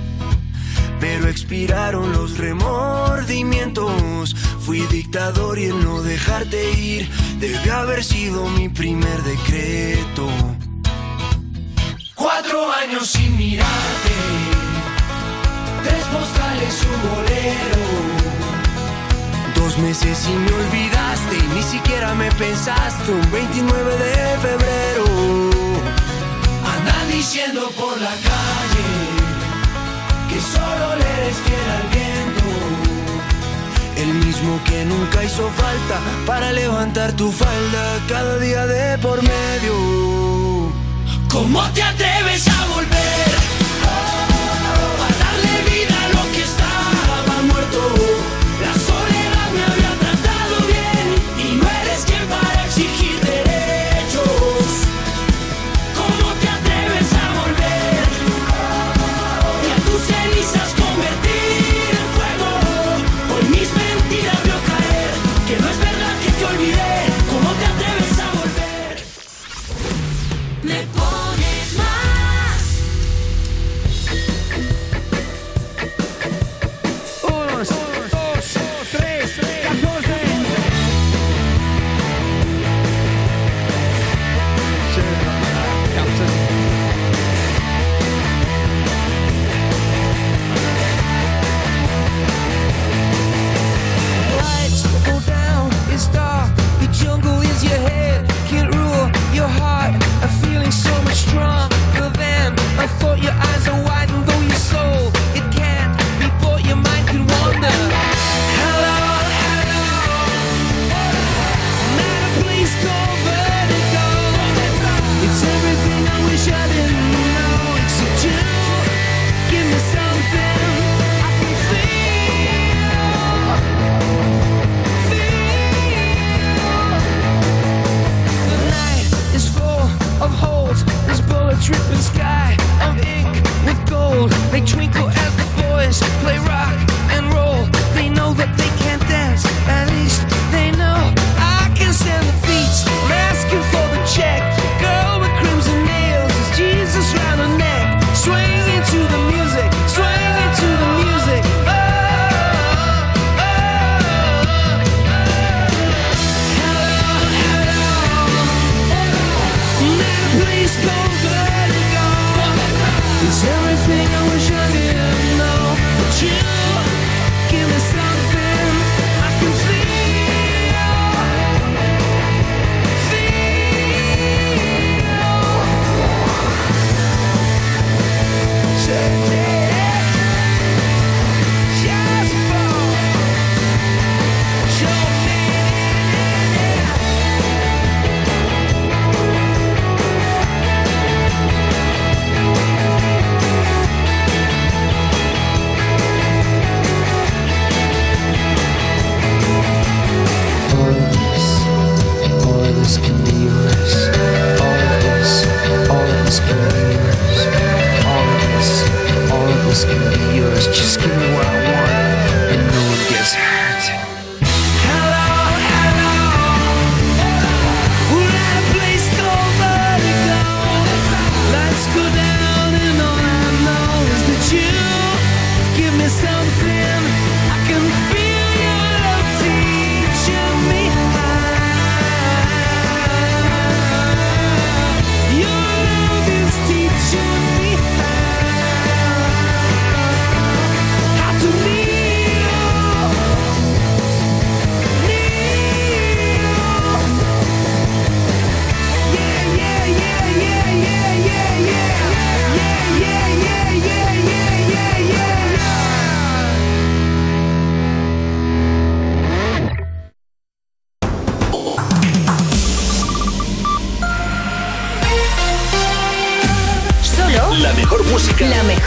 Pero expiraron los remordimientos. Fui dictador y el no dejarte ir debe haber sido mi primer decreto. Cuatro años sin mirarte, tres postales, un bolero. Dos meses y me olvidaste, y ni siquiera me pensaste. Un 29 de febrero, andan diciendo por la calle que solo le eres fiel al viento. El mismo que nunca hizo falta para levantar tu falda cada día de por medio. ¿Cómo te atreves a volver? Dripping sky of ink with gold. They twinkle as the boys play rock and roll. They know that they can't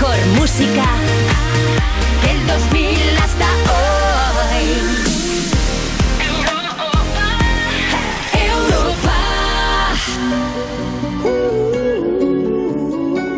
mejor música.